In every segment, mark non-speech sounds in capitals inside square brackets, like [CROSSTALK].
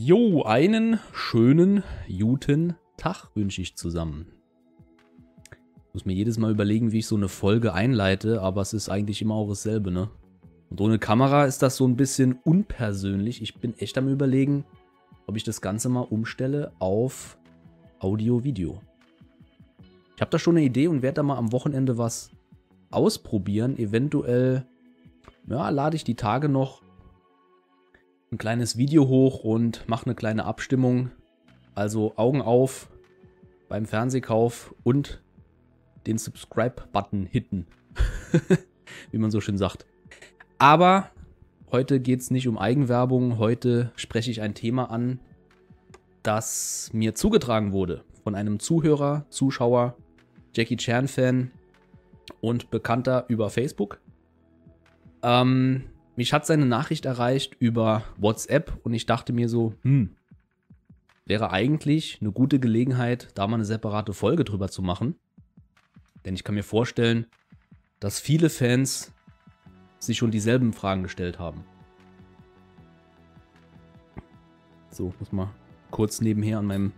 Jo, einen schönen, guten Tag wünsche ich zusammen. Ich muss mir jedes Mal überlegen, wie ich so eine Folge einleite, aber es ist eigentlich immer auch dasselbe, ne? Und ohne Kamera ist das so ein bisschen unpersönlich. Ich bin echt am überlegen, ob ich das Ganze mal umstelle auf Audio-Video. Ich habe da schon eine Idee und werde da mal am Wochenende was ausprobieren. Eventuell, ja, lade ich die Tage noch ein kleines Video hoch und mache eine kleine Abstimmung. Also Augen auf beim Fernsehkauf und den Subscribe-Button hitten. [LAUGHS] Wie man so schön sagt. Aber heute geht es nicht um Eigenwerbung. Heute spreche ich ein Thema an, das mir zugetragen wurde von einem Zuhörer, Zuschauer, Jackie Chan-Fan und Bekannter über Facebook. Ähm, mich hat seine Nachricht erreicht über WhatsApp und ich dachte mir so, hm, wäre eigentlich eine gute Gelegenheit, da mal eine separate Folge drüber zu machen. Denn ich kann mir vorstellen, dass viele Fans sich schon dieselben Fragen gestellt haben. So, muss mal kurz nebenher an meinem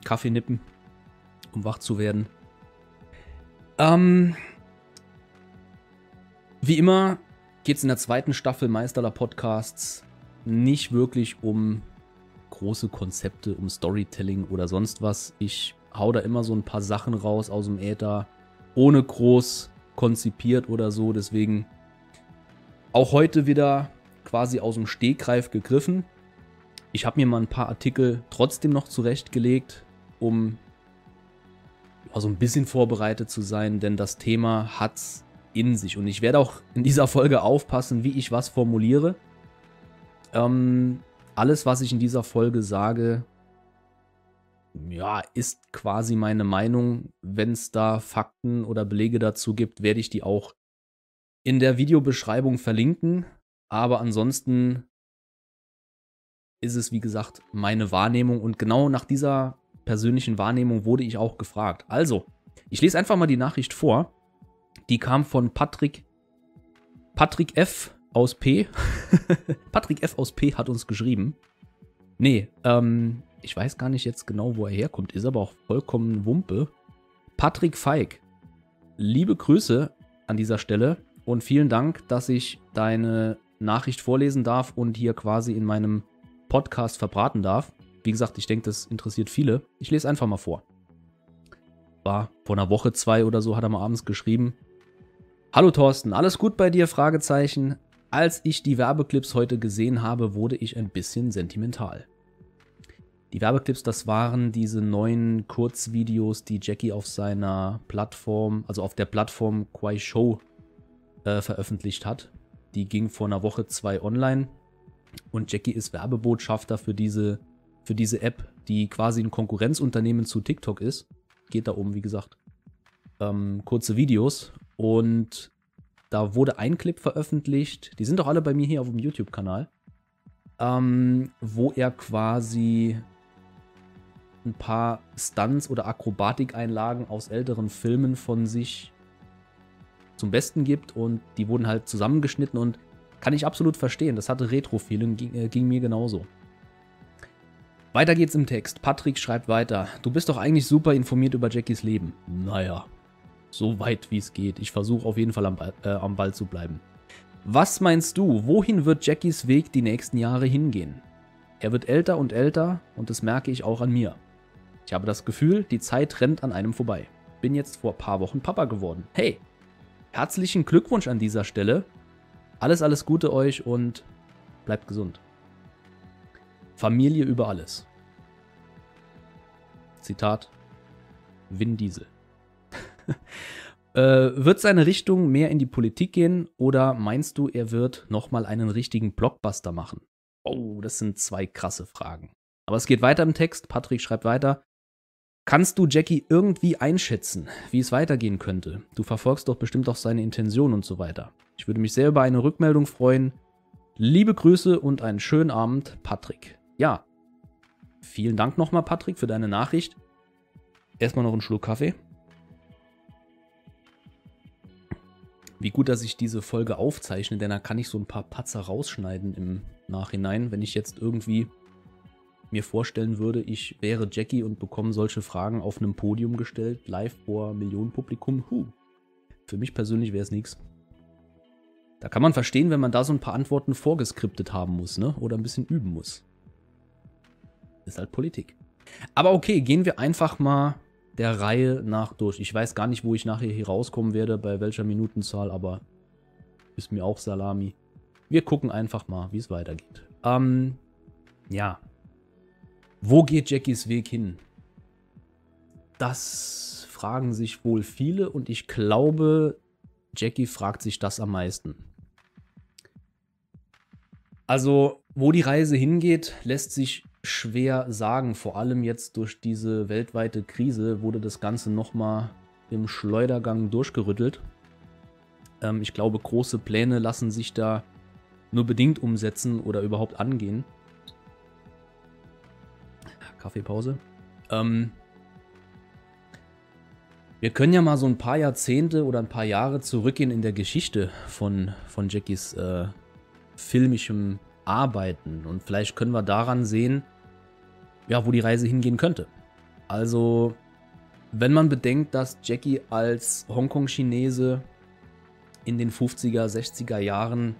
[CLEARS THROAT] Kaffee nippen, um wach zu werden. Ähm, wie immer geht es in der zweiten Staffel Meisterler Podcasts nicht wirklich um große Konzepte, um Storytelling oder sonst was. Ich hau da immer so ein paar Sachen raus aus dem Äther, ohne groß konzipiert oder so. Deswegen auch heute wieder quasi aus dem Stegreif gegriffen. Ich habe mir mal ein paar Artikel trotzdem noch zurechtgelegt, um so ein bisschen vorbereitet zu sein, denn das Thema hat's in sich. Und ich werde auch in dieser Folge aufpassen, wie ich was formuliere. Ähm, alles, was ich in dieser Folge sage, ja, ist quasi meine Meinung. Wenn es da Fakten oder Belege dazu gibt, werde ich die auch in der Videobeschreibung verlinken. Aber ansonsten ist es, wie gesagt, meine Wahrnehmung. Und genau nach dieser persönlichen Wahrnehmung wurde ich auch gefragt. Also, ich lese einfach mal die Nachricht vor. Die kam von Patrick, Patrick F. aus P. [LAUGHS] Patrick F. aus P. hat uns geschrieben. Nee, ähm, ich weiß gar nicht jetzt genau, wo er herkommt, ist aber auch vollkommen Wumpe. Patrick Feig, liebe Grüße an dieser Stelle und vielen Dank, dass ich deine Nachricht vorlesen darf und hier quasi in meinem Podcast verbraten darf. Wie gesagt, ich denke, das interessiert viele. Ich lese einfach mal vor. War vor einer Woche, zwei oder so, hat er mal abends geschrieben. Hallo Thorsten, alles gut bei dir? Fragezeichen. Als ich die Werbeclips heute gesehen habe, wurde ich ein bisschen sentimental. Die Werbeclips, das waren diese neuen Kurzvideos, die Jackie auf seiner Plattform, also auf der Plattform Quai Show äh, veröffentlicht hat. Die ging vor einer Woche zwei online und Jackie ist Werbebotschafter für diese, für diese App, die quasi ein Konkurrenzunternehmen zu TikTok ist. Geht da um, wie gesagt, ähm, kurze Videos und da wurde ein Clip veröffentlicht, die sind doch alle bei mir hier auf dem YouTube-Kanal, ähm, wo er quasi ein paar Stunts oder Akrobatikeinlagen aus älteren Filmen von sich zum Besten gibt und die wurden halt zusammengeschnitten und kann ich absolut verstehen. Das hatte Retro-Feeling, ging, äh, ging mir genauso. Weiter geht's im Text. Patrick schreibt weiter. Du bist doch eigentlich super informiert über Jackies Leben. Naja, so weit wie es geht. Ich versuche auf jeden Fall am, äh, am Ball zu bleiben. Was meinst du, wohin wird Jackies Weg die nächsten Jahre hingehen? Er wird älter und älter und das merke ich auch an mir. Ich habe das Gefühl, die Zeit rennt an einem vorbei. Bin jetzt vor paar Wochen Papa geworden. Hey, herzlichen Glückwunsch an dieser Stelle. Alles, alles Gute euch und bleibt gesund. Familie über alles. Zitat Vin Diesel. [LAUGHS] äh, wird seine Richtung mehr in die Politik gehen oder meinst du, er wird nochmal einen richtigen Blockbuster machen? Oh, das sind zwei krasse Fragen. Aber es geht weiter im Text. Patrick schreibt weiter. Kannst du Jackie irgendwie einschätzen, wie es weitergehen könnte? Du verfolgst doch bestimmt auch seine Intention und so weiter. Ich würde mich sehr über eine Rückmeldung freuen. Liebe Grüße und einen schönen Abend, Patrick. Ja, vielen Dank nochmal, Patrick, für deine Nachricht. Erstmal noch einen Schluck Kaffee. Wie gut, dass ich diese Folge aufzeichne, denn da kann ich so ein paar Patzer rausschneiden im Nachhinein, wenn ich jetzt irgendwie mir vorstellen würde, ich wäre Jackie und bekomme solche Fragen auf einem Podium gestellt, live vor Millionenpublikum, huh. Für mich persönlich wäre es nichts. Da kann man verstehen, wenn man da so ein paar Antworten vorgeskriptet haben muss, ne? Oder ein bisschen üben muss. Ist halt Politik. Aber okay, gehen wir einfach mal der Reihe nach durch. Ich weiß gar nicht, wo ich nachher hier rauskommen werde, bei welcher Minutenzahl, aber ist mir auch Salami. Wir gucken einfach mal, wie es weitergeht. Ähm, ja. Wo geht Jackies Weg hin? Das fragen sich wohl viele und ich glaube, Jackie fragt sich das am meisten. Also, wo die Reise hingeht, lässt sich schwer sagen. Vor allem jetzt durch diese weltweite Krise wurde das Ganze nochmal im Schleudergang durchgerüttelt. Ähm, ich glaube, große Pläne lassen sich da nur bedingt umsetzen oder überhaupt angehen. Kaffeepause. Ähm, wir können ja mal so ein paar Jahrzehnte oder ein paar Jahre zurückgehen in der Geschichte von, von Jackies äh, filmischem Arbeiten. Und vielleicht können wir daran sehen, ja, wo die Reise hingehen könnte. Also, wenn man bedenkt, dass Jackie als Hongkong-Chinese in den 50er, 60er Jahren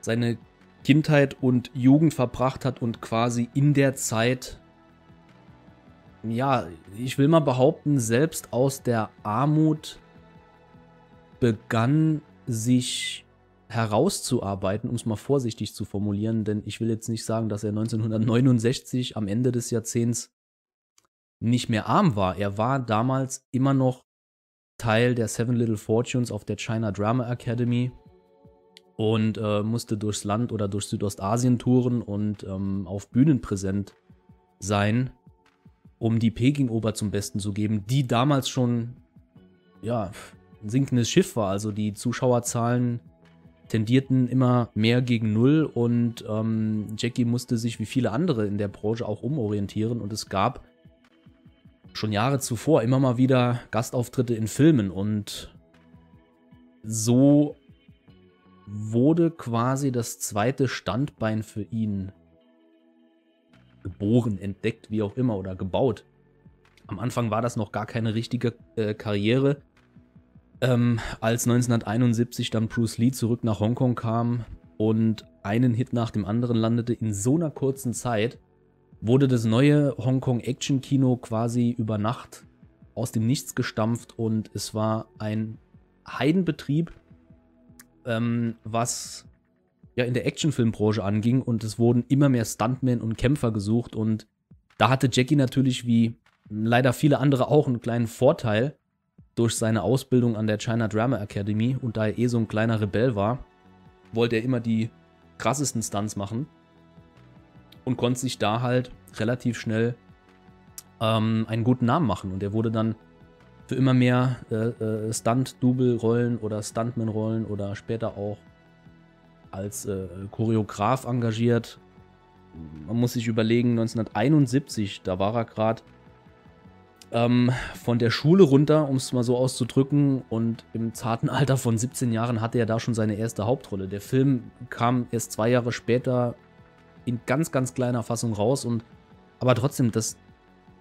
seine Kindheit und Jugend verbracht hat und quasi in der Zeit, ja, ich will mal behaupten, selbst aus der Armut begann sich herauszuarbeiten, um es mal vorsichtig zu formulieren, denn ich will jetzt nicht sagen, dass er 1969 am Ende des Jahrzehnts nicht mehr arm war. Er war damals immer noch Teil der Seven Little Fortunes auf der China Drama Academy und äh, musste durchs Land oder durch Südostasien touren und ähm, auf Bühnen präsent sein, um die Peking-Oper zum Besten zu geben, die damals schon ja, ein sinkendes Schiff war. Also die Zuschauerzahlen tendierten immer mehr gegen Null und ähm, Jackie musste sich wie viele andere in der Branche auch umorientieren und es gab schon Jahre zuvor immer mal wieder Gastauftritte in Filmen und so wurde quasi das zweite Standbein für ihn geboren, entdeckt, wie auch immer, oder gebaut. Am Anfang war das noch gar keine richtige äh, Karriere. Ähm, als 1971 dann Bruce Lee zurück nach Hongkong kam und einen Hit nach dem anderen landete in so einer kurzen Zeit, wurde das neue Hongkong Action Kino quasi über Nacht aus dem Nichts gestampft und es war ein Heidenbetrieb, ähm, was ja in der Actionfilmbranche anging und es wurden immer mehr Stuntmen und Kämpfer gesucht und da hatte Jackie natürlich wie leider viele andere auch einen kleinen Vorteil, durch seine Ausbildung an der China Drama Academy und da er eh so ein kleiner Rebell war, wollte er immer die krassesten Stunts machen und konnte sich da halt relativ schnell ähm, einen guten Namen machen. Und er wurde dann für immer mehr äh, äh, Stunt-Double-Rollen oder Stuntman-Rollen oder später auch als äh, Choreograf engagiert. Man muss sich überlegen, 1971, da war er gerade ähm, von der Schule runter, um es mal so auszudrücken. Und im zarten [LAUGHS] Alter von 17 Jahren hatte er da schon seine erste Hauptrolle. Der Film kam erst zwei Jahre später in ganz, ganz kleiner Fassung raus. Und aber trotzdem, das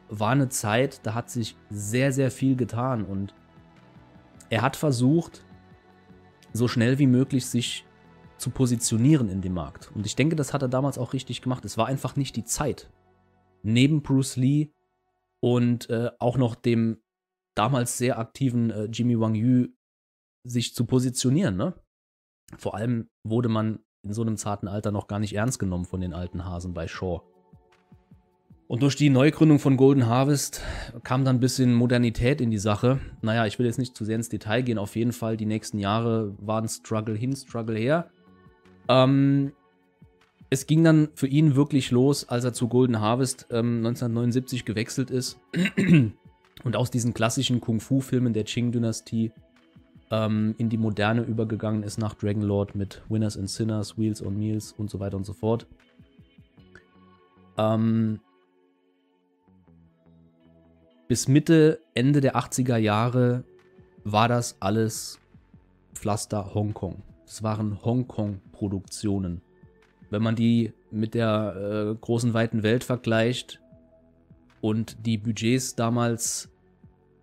war eine Zeit, da hat sich sehr, sehr viel getan. Und er hat versucht, so schnell wie möglich sich zu positionieren in dem Markt. Und ich denke, das hat er damals auch richtig gemacht. Es war einfach nicht die Zeit. Neben Bruce Lee und äh, auch noch dem damals sehr aktiven äh, Jimmy Wang Yu sich zu positionieren. Ne? Vor allem wurde man in so einem zarten Alter noch gar nicht ernst genommen von den alten Hasen bei Shaw. Und durch die Neugründung von Golden Harvest kam dann ein bisschen Modernität in die Sache. Naja, ich will jetzt nicht zu sehr ins Detail gehen. Auf jeden Fall, die nächsten Jahre waren Struggle hin, Struggle her. Ähm, es ging dann für ihn wirklich los, als er zu Golden Harvest ähm, 1979 gewechselt ist [CLEARS THROAT] und aus diesen klassischen Kung-Fu-Filmen der Qing-Dynastie ähm, in die Moderne übergegangen ist nach Dragonlord mit Winners and Sinners, Wheels on Meals und so weiter und so fort. Ähm, bis Mitte, Ende der 80er Jahre war das alles Pflaster Hongkong. Es waren Hongkong-Produktionen wenn man die mit der äh, großen weiten Welt vergleicht und die Budgets damals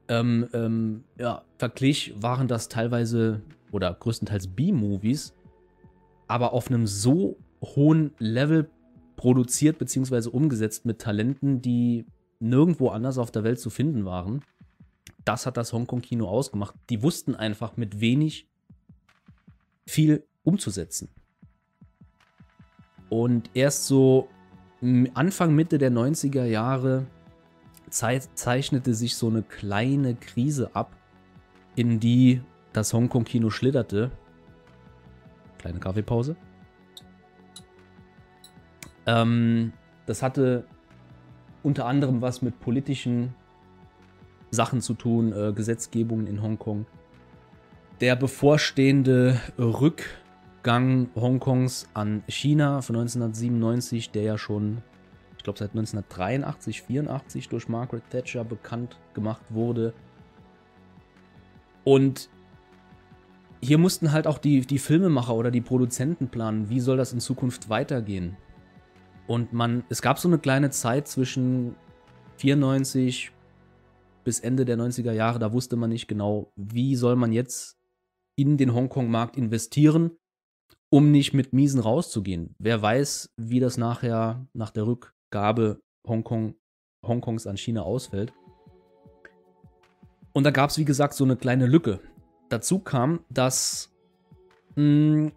ähm, ähm, ja, verglich, waren das teilweise oder größtenteils B-Movies, aber auf einem so hohen Level produziert bzw. umgesetzt mit Talenten, die nirgendwo anders auf der Welt zu finden waren. Das hat das Hongkong-Kino ausgemacht. Die wussten einfach mit wenig viel umzusetzen. Und erst so Anfang, Mitte der 90er Jahre zeichnete sich so eine kleine Krise ab, in die das Hongkong-Kino schlitterte. Kleine Kaffeepause. Ähm, das hatte unter anderem was mit politischen Sachen zu tun, äh, Gesetzgebungen in Hongkong. Der bevorstehende Rückgang Hongkongs an China von 1997, der ja schon, ich glaube, seit 1983, 84 durch Margaret Thatcher bekannt gemacht wurde. Und hier mussten halt auch die, die Filmemacher oder die Produzenten planen, wie soll das in Zukunft weitergehen. Und man, es gab so eine kleine Zeit zwischen 94 bis Ende der 90er Jahre, da wusste man nicht genau, wie soll man jetzt in den Hongkong-Markt investieren, um nicht mit Miesen rauszugehen. Wer weiß, wie das nachher nach der Rückgabe Hongkong, Hongkongs an China ausfällt. Und da gab es, wie gesagt, so eine kleine Lücke. Dazu kam, dass mh, hm,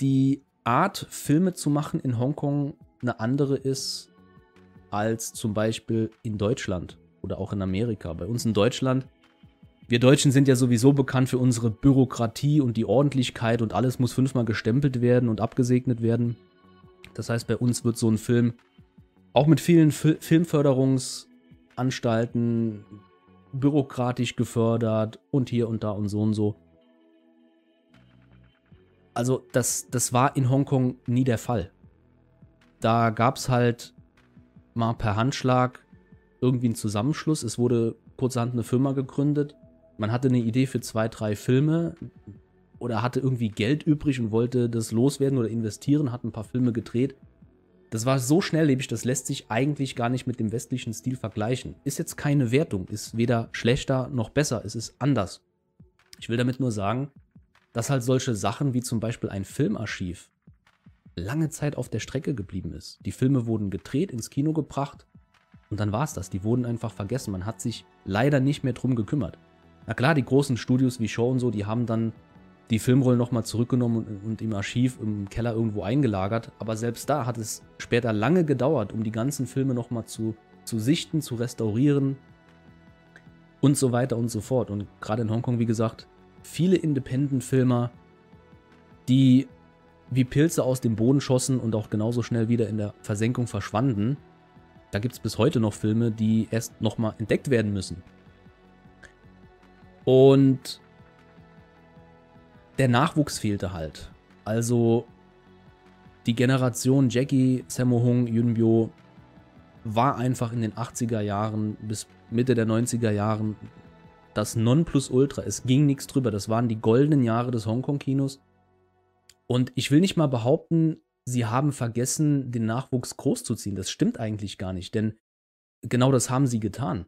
die Art, Filme zu machen in Hongkong eine andere ist als zum Beispiel in Deutschland oder auch in Amerika. Bei uns in Deutschland, wir Deutschen sind ja sowieso bekannt für unsere Bürokratie und die Ordentlichkeit und alles muss fünfmal gestempelt werden und abgesegnet werden. Das heißt, bei uns wird so ein Film auch mit vielen Fi Filmförderungsanstalten bürokratisch gefördert und hier und da und so und so. Also das, das war in Hongkong nie der Fall. Da gab es halt mal per Handschlag irgendwie einen Zusammenschluss. Es wurde kurzerhand eine Firma gegründet. Man hatte eine Idee für zwei, drei Filme oder hatte irgendwie Geld übrig und wollte das loswerden oder investieren, hat ein paar Filme gedreht. Das war so schnelllebig, das lässt sich eigentlich gar nicht mit dem westlichen Stil vergleichen. Ist jetzt keine Wertung, ist weder schlechter noch besser, es ist anders. Ich will damit nur sagen, dass halt solche Sachen wie zum Beispiel ein Filmarchiv lange Zeit auf der Strecke geblieben ist. Die Filme wurden gedreht, ins Kino gebracht und dann war es das. Die wurden einfach vergessen. Man hat sich leider nicht mehr drum gekümmert. Na klar, die großen Studios wie Show und so, die haben dann die Filmrollen nochmal zurückgenommen und, im Archiv im Keller irgendwo eingelagert. Aber selbst da hat es später lange gedauert, um die ganzen Filme nochmal zu, zu sichten, zu restaurieren und so weiter und so fort. Und gerade in Hongkong, wie gesagt, viele Independent-Filmer, die wie Pilze aus dem Boden schossen und auch genauso schnell wieder in der Versenkung verschwanden. Da gibt es bis heute noch Filme, die erst nochmal entdeckt werden müssen. Und der Nachwuchs fehlte halt. Also die Generation Jackie, Sammo Hung, Yunbyo war einfach in den 80er Jahren bis Mitte der 90er Jahren das Nonplusultra. Es ging nichts drüber. Das waren die goldenen Jahre des Hongkong-Kinos. Und ich will nicht mal behaupten, sie haben vergessen, den Nachwuchs großzuziehen. Das stimmt eigentlich gar nicht, denn genau das haben sie getan.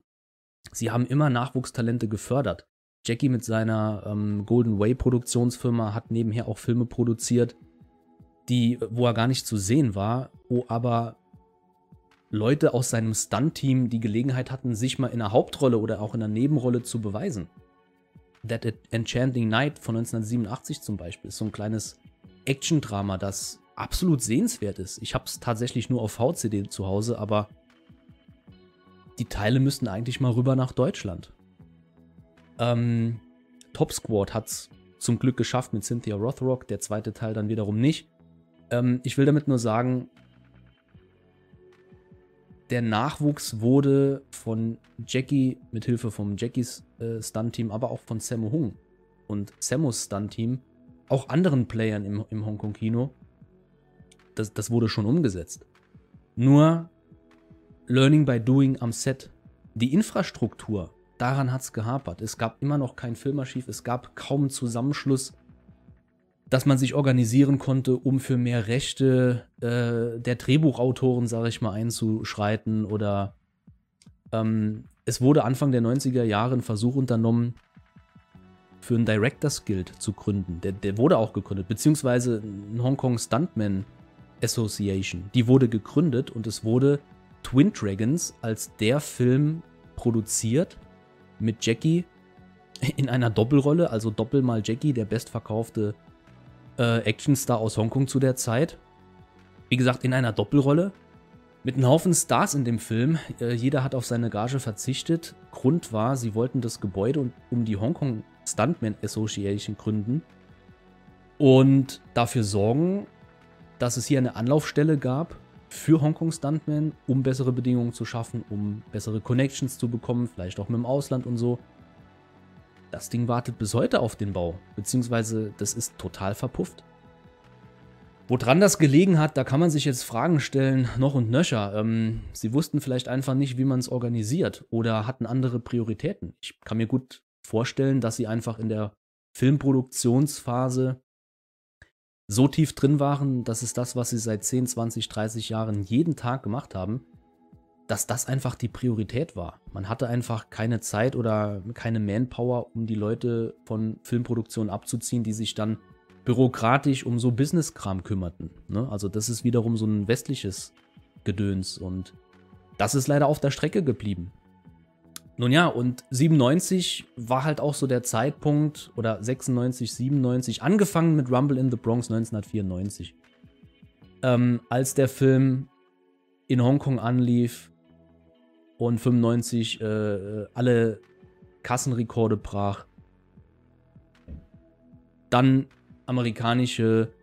Sie haben immer Nachwuchstalente gefördert. Jackie mit seiner ähm, Golden Way Produktionsfirma hat nebenher auch Filme produziert, die, wo er gar nicht zu sehen war, wo aber Leute aus seinem Stunt-Team die Gelegenheit hatten, sich mal in einer Hauptrolle oder auch in einer Nebenrolle zu beweisen. That Enchanting Night von 1987 zum Beispiel ist so ein kleines Action-Drama, das absolut sehenswert ist. Ich habe es tatsächlich nur auf VCD zu Hause, aber die Teile müssten eigentlich mal rüber nach Deutschland. Ähm, Top Squad hat es zum Glück geschafft mit Cynthia Rothrock, der zweite Teil dann wiederum nicht. Ähm, ich will damit nur sagen, der Nachwuchs wurde von Jackie mit Hilfe vom Jackies äh, Stunt-Team, aber auch von Sammo Hung und Samus Stunt-Team auch anderen Playern im, im Hongkong-Kino, das, das wurde schon umgesetzt. Nur Learning by Doing am Set. Die Infrastruktur, daran hat es gehapert. Es gab immer noch kein Filmarchiv, es gab kaum Zusammenschluss dass man sich organisieren konnte, um für mehr Rechte äh, der Drehbuchautoren, sage ich mal, einzuschreiten. Oder ähm, es wurde Anfang der 90er Jahre ein Versuch unternommen, für ein Directors Guild zu gründen. Der, der wurde auch gegründet, beziehungsweise ein Hongkong Stuntman Association. Die wurde gegründet und es wurde Twin Dragons als der Film produziert mit Jackie in einer Doppelrolle, also Doppel mal Jackie, der bestverkaufte äh, Actionstar aus Hongkong zu der Zeit. Wie gesagt, in einer Doppelrolle. Mit einem Haufen Stars in dem Film. Äh, jeder hat auf seine Gage verzichtet. Grund war, sie wollten das Gebäude um die Hongkong Stuntman Association gründen und dafür sorgen, dass es hier eine Anlaufstelle gab für Hongkong Stuntmen, um bessere Bedingungen zu schaffen, um bessere Connections zu bekommen, vielleicht auch mit dem Ausland und so. Das Ding wartet bis heute auf den Bau, beziehungsweise das ist total verpufft. Woran das gelegen hat, da kann man sich jetzt Fragen stellen, noch und nöcher. Ähm, sie wussten vielleicht einfach nicht, wie man es organisiert oder hatten andere Prioritäten. Ich kann mir gut vorstellen, dass sie einfach in der Filmproduktionsphase so tief drin waren, dass es das, was sie seit 10, 20, 30 Jahren jeden Tag gemacht haben, dass das einfach die Priorität war. Man hatte einfach keine Zeit oder keine Manpower, um die Leute von Filmproduktion abzuziehen, die sich dann bürokratisch um so Business-Kram kümmerten. Ne? Also das ist wiederum so ein westliches Gedöns und das ist leider auf der Strecke geblieben. Nun ja, und 97 war halt auch so der Zeitpunkt, oder 96, 97, angefangen mit Rumble in the Bronx 1994. Ähm, als der Film in Hongkong anlief und 95 äh, alle Kassenrekorde brach. Dann amerikanische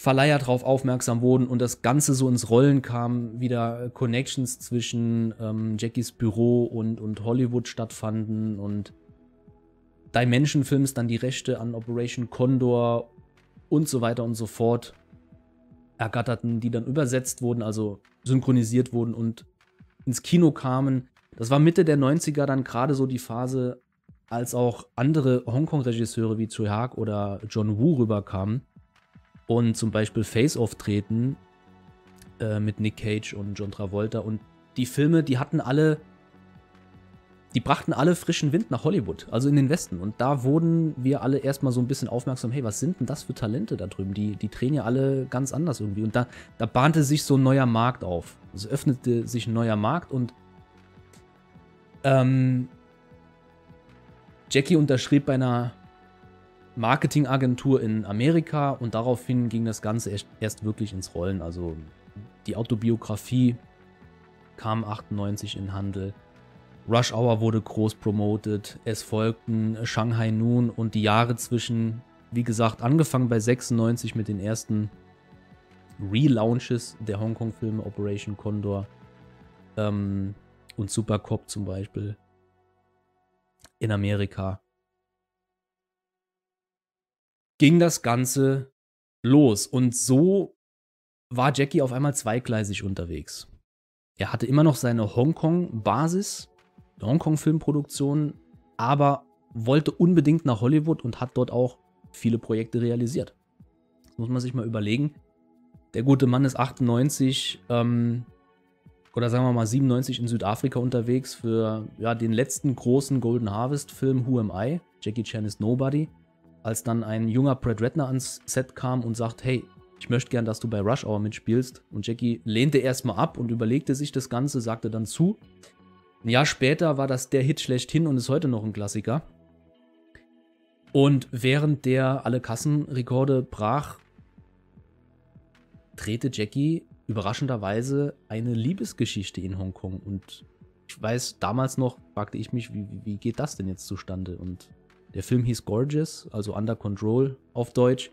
Verleiher darauf aufmerksam wurden und das Ganze so ins Rollen kam, wieder Connections zwischen ähm, Jackies Büro und, und Hollywood stattfanden und Dimension Films dann die Rechte an Operation Condor und so weiter und so fort ergatterten, die dann übersetzt wurden, also synchronisiert wurden und ins Kino kamen. Das war Mitte der 90er dann gerade so die Phase, als auch andere Hongkong-Regisseure wie Tsui Hark oder John Woo rüberkamen und zum Beispiel Face-Off treten äh, mit Nick Cage und John Travolta. Und die Filme, die hatten alle, die brachten alle frischen Wind nach Hollywood, also in den Westen. Und da wurden wir alle erstmal so ein bisschen aufmerksam, hey, was sind denn das für Talente da drüben? Die, die drehen ja alle ganz anders irgendwie. Und da, da bahnte sich so ein neuer Markt auf. Es öffnete sich ein neuer Markt und ähm, Jackie unterschrieb bei einer Marketingagentur in Amerika und daraufhin ging das Ganze erst, wirklich ins Rollen. Also die Autobiografie kam 98 in Handel. Rush Hour wurde groß promoted. Es folgten Shanghai Noon und die Jahre zwischen, wie gesagt, angefangen bei 96 mit den ersten Relaunches der Hongkong-Filme Operation Condor ähm, und Super Cop zum Beispiel in Amerika ging das Ganze los. Und so war Jackie auf einmal zweigleisig unterwegs. Er hatte immer noch seine Hongkong-Basis, Hongkong-Filmproduktion, aber wollte unbedingt nach Hollywood und hat dort auch viele Projekte realisiert. Das muss man sich mal überlegen. Der gute Mann ist 98 ähm, oder sagen wir mal 97 in Südafrika unterwegs für ja, den letzten großen Golden Harvest-Film Who Am I? Jackie Chan is Nobody als dann ein junger Brad Redner ans Set kam und sagt, hey, ich möchte gern, dass du bei Rush Hour mitspielst. Und Jackie lehnte erstmal ab und überlegte sich das Ganze, sagte dann zu. Ein Jahr später war das der Hit schlechthin und ist heute noch ein Klassiker. Und während der alle Kassenrekorde brach, drehte Jackie überraschenderweise eine Liebesgeschichte in Hongkong. Und ich weiß, damals noch fragte ich mich, wie, wie geht das denn jetzt zustande? Und der Film hieß Gorgeous, also Under Control auf Deutsch.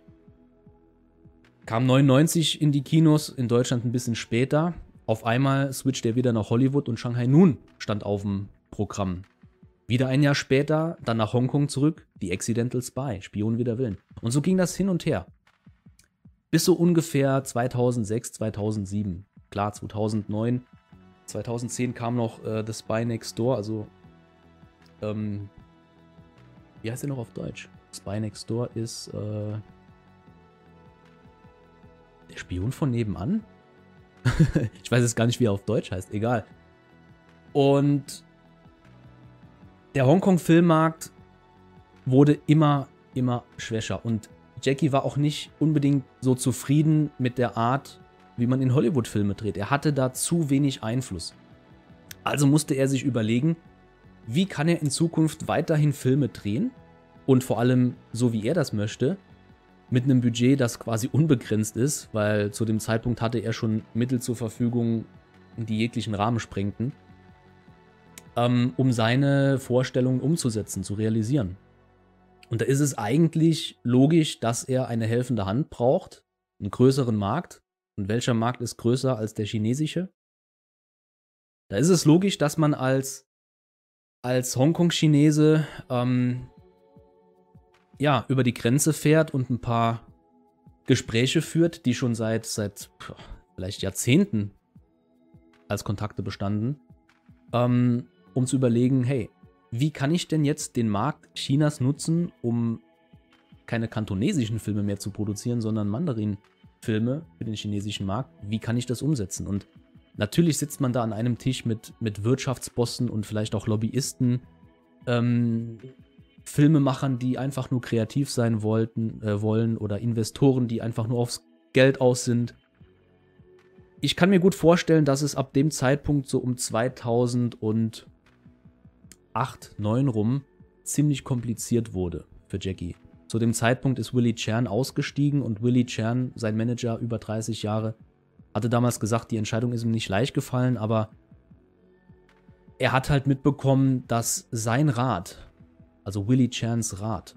Kam 99 in die Kinos, in Deutschland ein bisschen später. Auf einmal switcht er wieder nach Hollywood und Shanghai Noon stand auf dem Programm. Wieder ein Jahr später, dann nach Hongkong zurück, The Accidental Spy, Spion wider Willen. Und so ging das hin und her. Bis so ungefähr 2006, 2007. Klar, 2009, 2010 kam noch äh, The Spy Next Door, also ähm, wie heißt der noch auf Deutsch? Spy Next Door ist, äh, Der Spion von nebenan? [LAUGHS] ich weiß jetzt gar nicht, wie er auf Deutsch heißt, egal. Und der Hongkong-Filmmarkt wurde immer, immer schwächer. Und Jackie war auch nicht unbedingt so zufrieden mit der Art, wie man in Hollywood Filme dreht. Er hatte da zu wenig Einfluss. Also musste er sich überlegen, wie kann er in Zukunft weiterhin Filme drehen und vor allem so wie er das möchte, mit einem Budget, das quasi unbegrenzt ist, weil zu dem Zeitpunkt hatte er schon Mittel zur Verfügung, die jeglichen Rahmen sprengten, ähm, um seine Vorstellungen umzusetzen, zu realisieren. Und da ist es eigentlich logisch, dass er eine helfende Hand braucht, einen größeren Markt. Und welcher Markt ist größer als der chinesische? Da ist es logisch, dass man als, als Hongkong-Chinese ähm, ja, über die Grenze fährt und ein paar Gespräche führt, die schon seit, seit vielleicht Jahrzehnten als Kontakte bestanden, ähm, um zu überlegen, hey, wie kann ich denn jetzt den Markt Chinas nutzen, um keine kantonesischen Filme mehr zu produzieren, sondern Mandarin-Filme für den chinesischen Markt? Wie kann ich das umsetzen? Und natürlich sitzt man da an einem Tisch mit, mit Wirtschaftsbossen und vielleicht auch Lobbyisten, ähm, Filmemachern, die einfach nur kreativ sein wollten, äh, wollen oder Investoren, die einfach nur aufs Geld aus sind. Ich kann mir gut vorstellen, dass es ab dem Zeitpunkt so um 2000 und 8, 9 rum ziemlich kompliziert wurde für Jackie. Zu dem Zeitpunkt ist Willie Chan ausgestiegen und Willie Chan, sein Manager über 30 Jahre, hatte damals gesagt, die Entscheidung ist ihm nicht leicht gefallen, aber er hat halt mitbekommen, dass sein Rat, also Willie Chans Rat,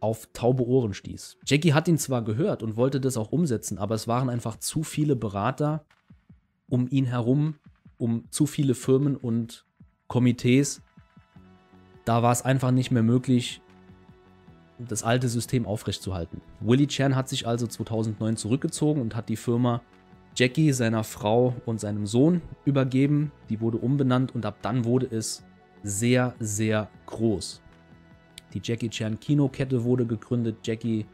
auf taube Ohren stieß. Jackie hat ihn zwar gehört und wollte das auch umsetzen, aber es waren einfach zu viele Berater um ihn herum, um zu viele Firmen und Komitees, da war es einfach nicht mehr möglich, das alte System aufrechtzuerhalten. Willie Chan hat sich also 2009 zurückgezogen und hat die Firma Jackie, seiner Frau und seinem Sohn übergeben. Die wurde umbenannt und ab dann wurde es sehr, sehr groß. Die Jackie Chan Kinokette wurde gegründet. Jackie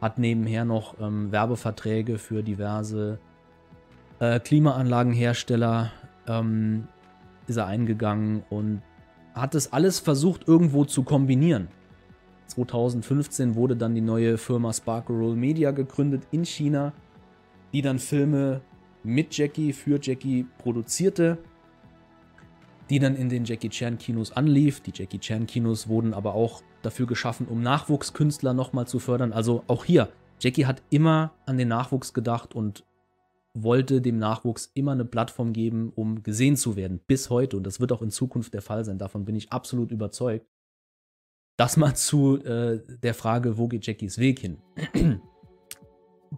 hat nebenher noch ähm, Werbeverträge für diverse äh, Klimaanlagenhersteller ähm, ist er eingegangen und hat es alles versucht irgendwo zu kombinieren. 2015 wurde dann die neue Firma Sparkle Media gegründet in China, die dann Filme mit Jackie für Jackie produzierte, die dann in den Jackie Chan Kinos anlief. Die Jackie Chan Kinos wurden aber auch dafür geschaffen, um Nachwuchskünstler nochmal zu fördern. Also auch hier, Jackie hat immer an den Nachwuchs gedacht und wollte dem Nachwuchs immer eine Plattform geben, um gesehen zu werden, bis heute. Und das wird auch in Zukunft der Fall sein. Davon bin ich absolut überzeugt. Das mal zu äh, der Frage, wo geht Jackies Weg hin? [CLEARS THROAT]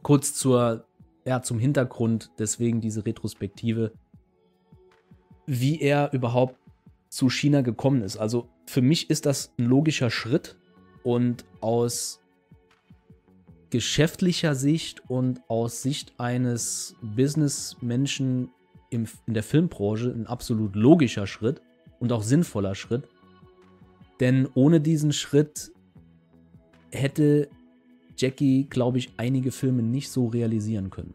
Kurz zur, ja, zum Hintergrund, deswegen diese Retrospektive, wie er überhaupt zu China gekommen ist. Also für mich ist das ein logischer Schritt und aus geschäftlicher Sicht und aus Sicht eines Businessmenschen in der Filmbranche ein absolut logischer Schritt und auch sinnvoller Schritt. Denn ohne diesen Schritt hätte Jackie, glaube ich, einige Filme nicht so realisieren können.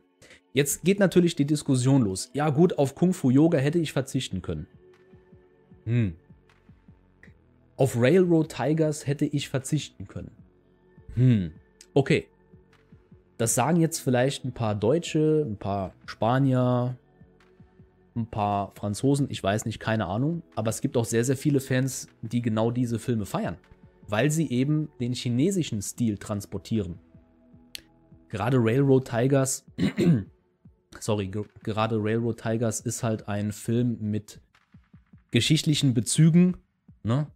Jetzt geht natürlich die Diskussion los. Ja gut, auf Kung Fu Yoga hätte ich verzichten können. Hm. Auf Railroad Tigers hätte ich verzichten können. Hm. Okay. Das sagen jetzt vielleicht ein paar Deutsche, ein paar Spanier, ein paar Franzosen, ich weiß nicht, keine Ahnung. Aber es gibt auch sehr, sehr viele Fans, die genau diese Filme feiern, weil sie eben den chinesischen Stil transportieren. Gerade Railroad Tigers, [CLEARS THROAT] sorry, gerade Railroad Tigers ist halt ein Film mit geschichtlichen Bezügen. Ne?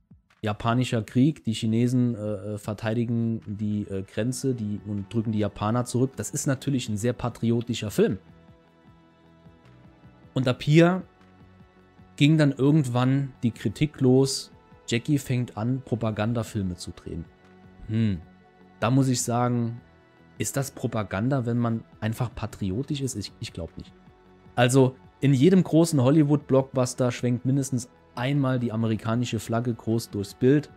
japanischer Krieg. Die Chinesen äh, äh, verteidigen die äh, Grenze die, und drücken die Japaner zurück. Das ist natürlich ein sehr patriotischer Film. Und ab hier ging dann irgendwann die Kritik los. Jackie fängt an, Propagandafilme zu drehen. Hm, da muss ich sagen, ist das Propaganda, wenn man einfach patriotisch ist? Ich, ich glaube nicht. Also, in jedem großen Hollywood-Blockbuster schwenkt mindestens einmal die amerikanische Flagge groß durchs Bild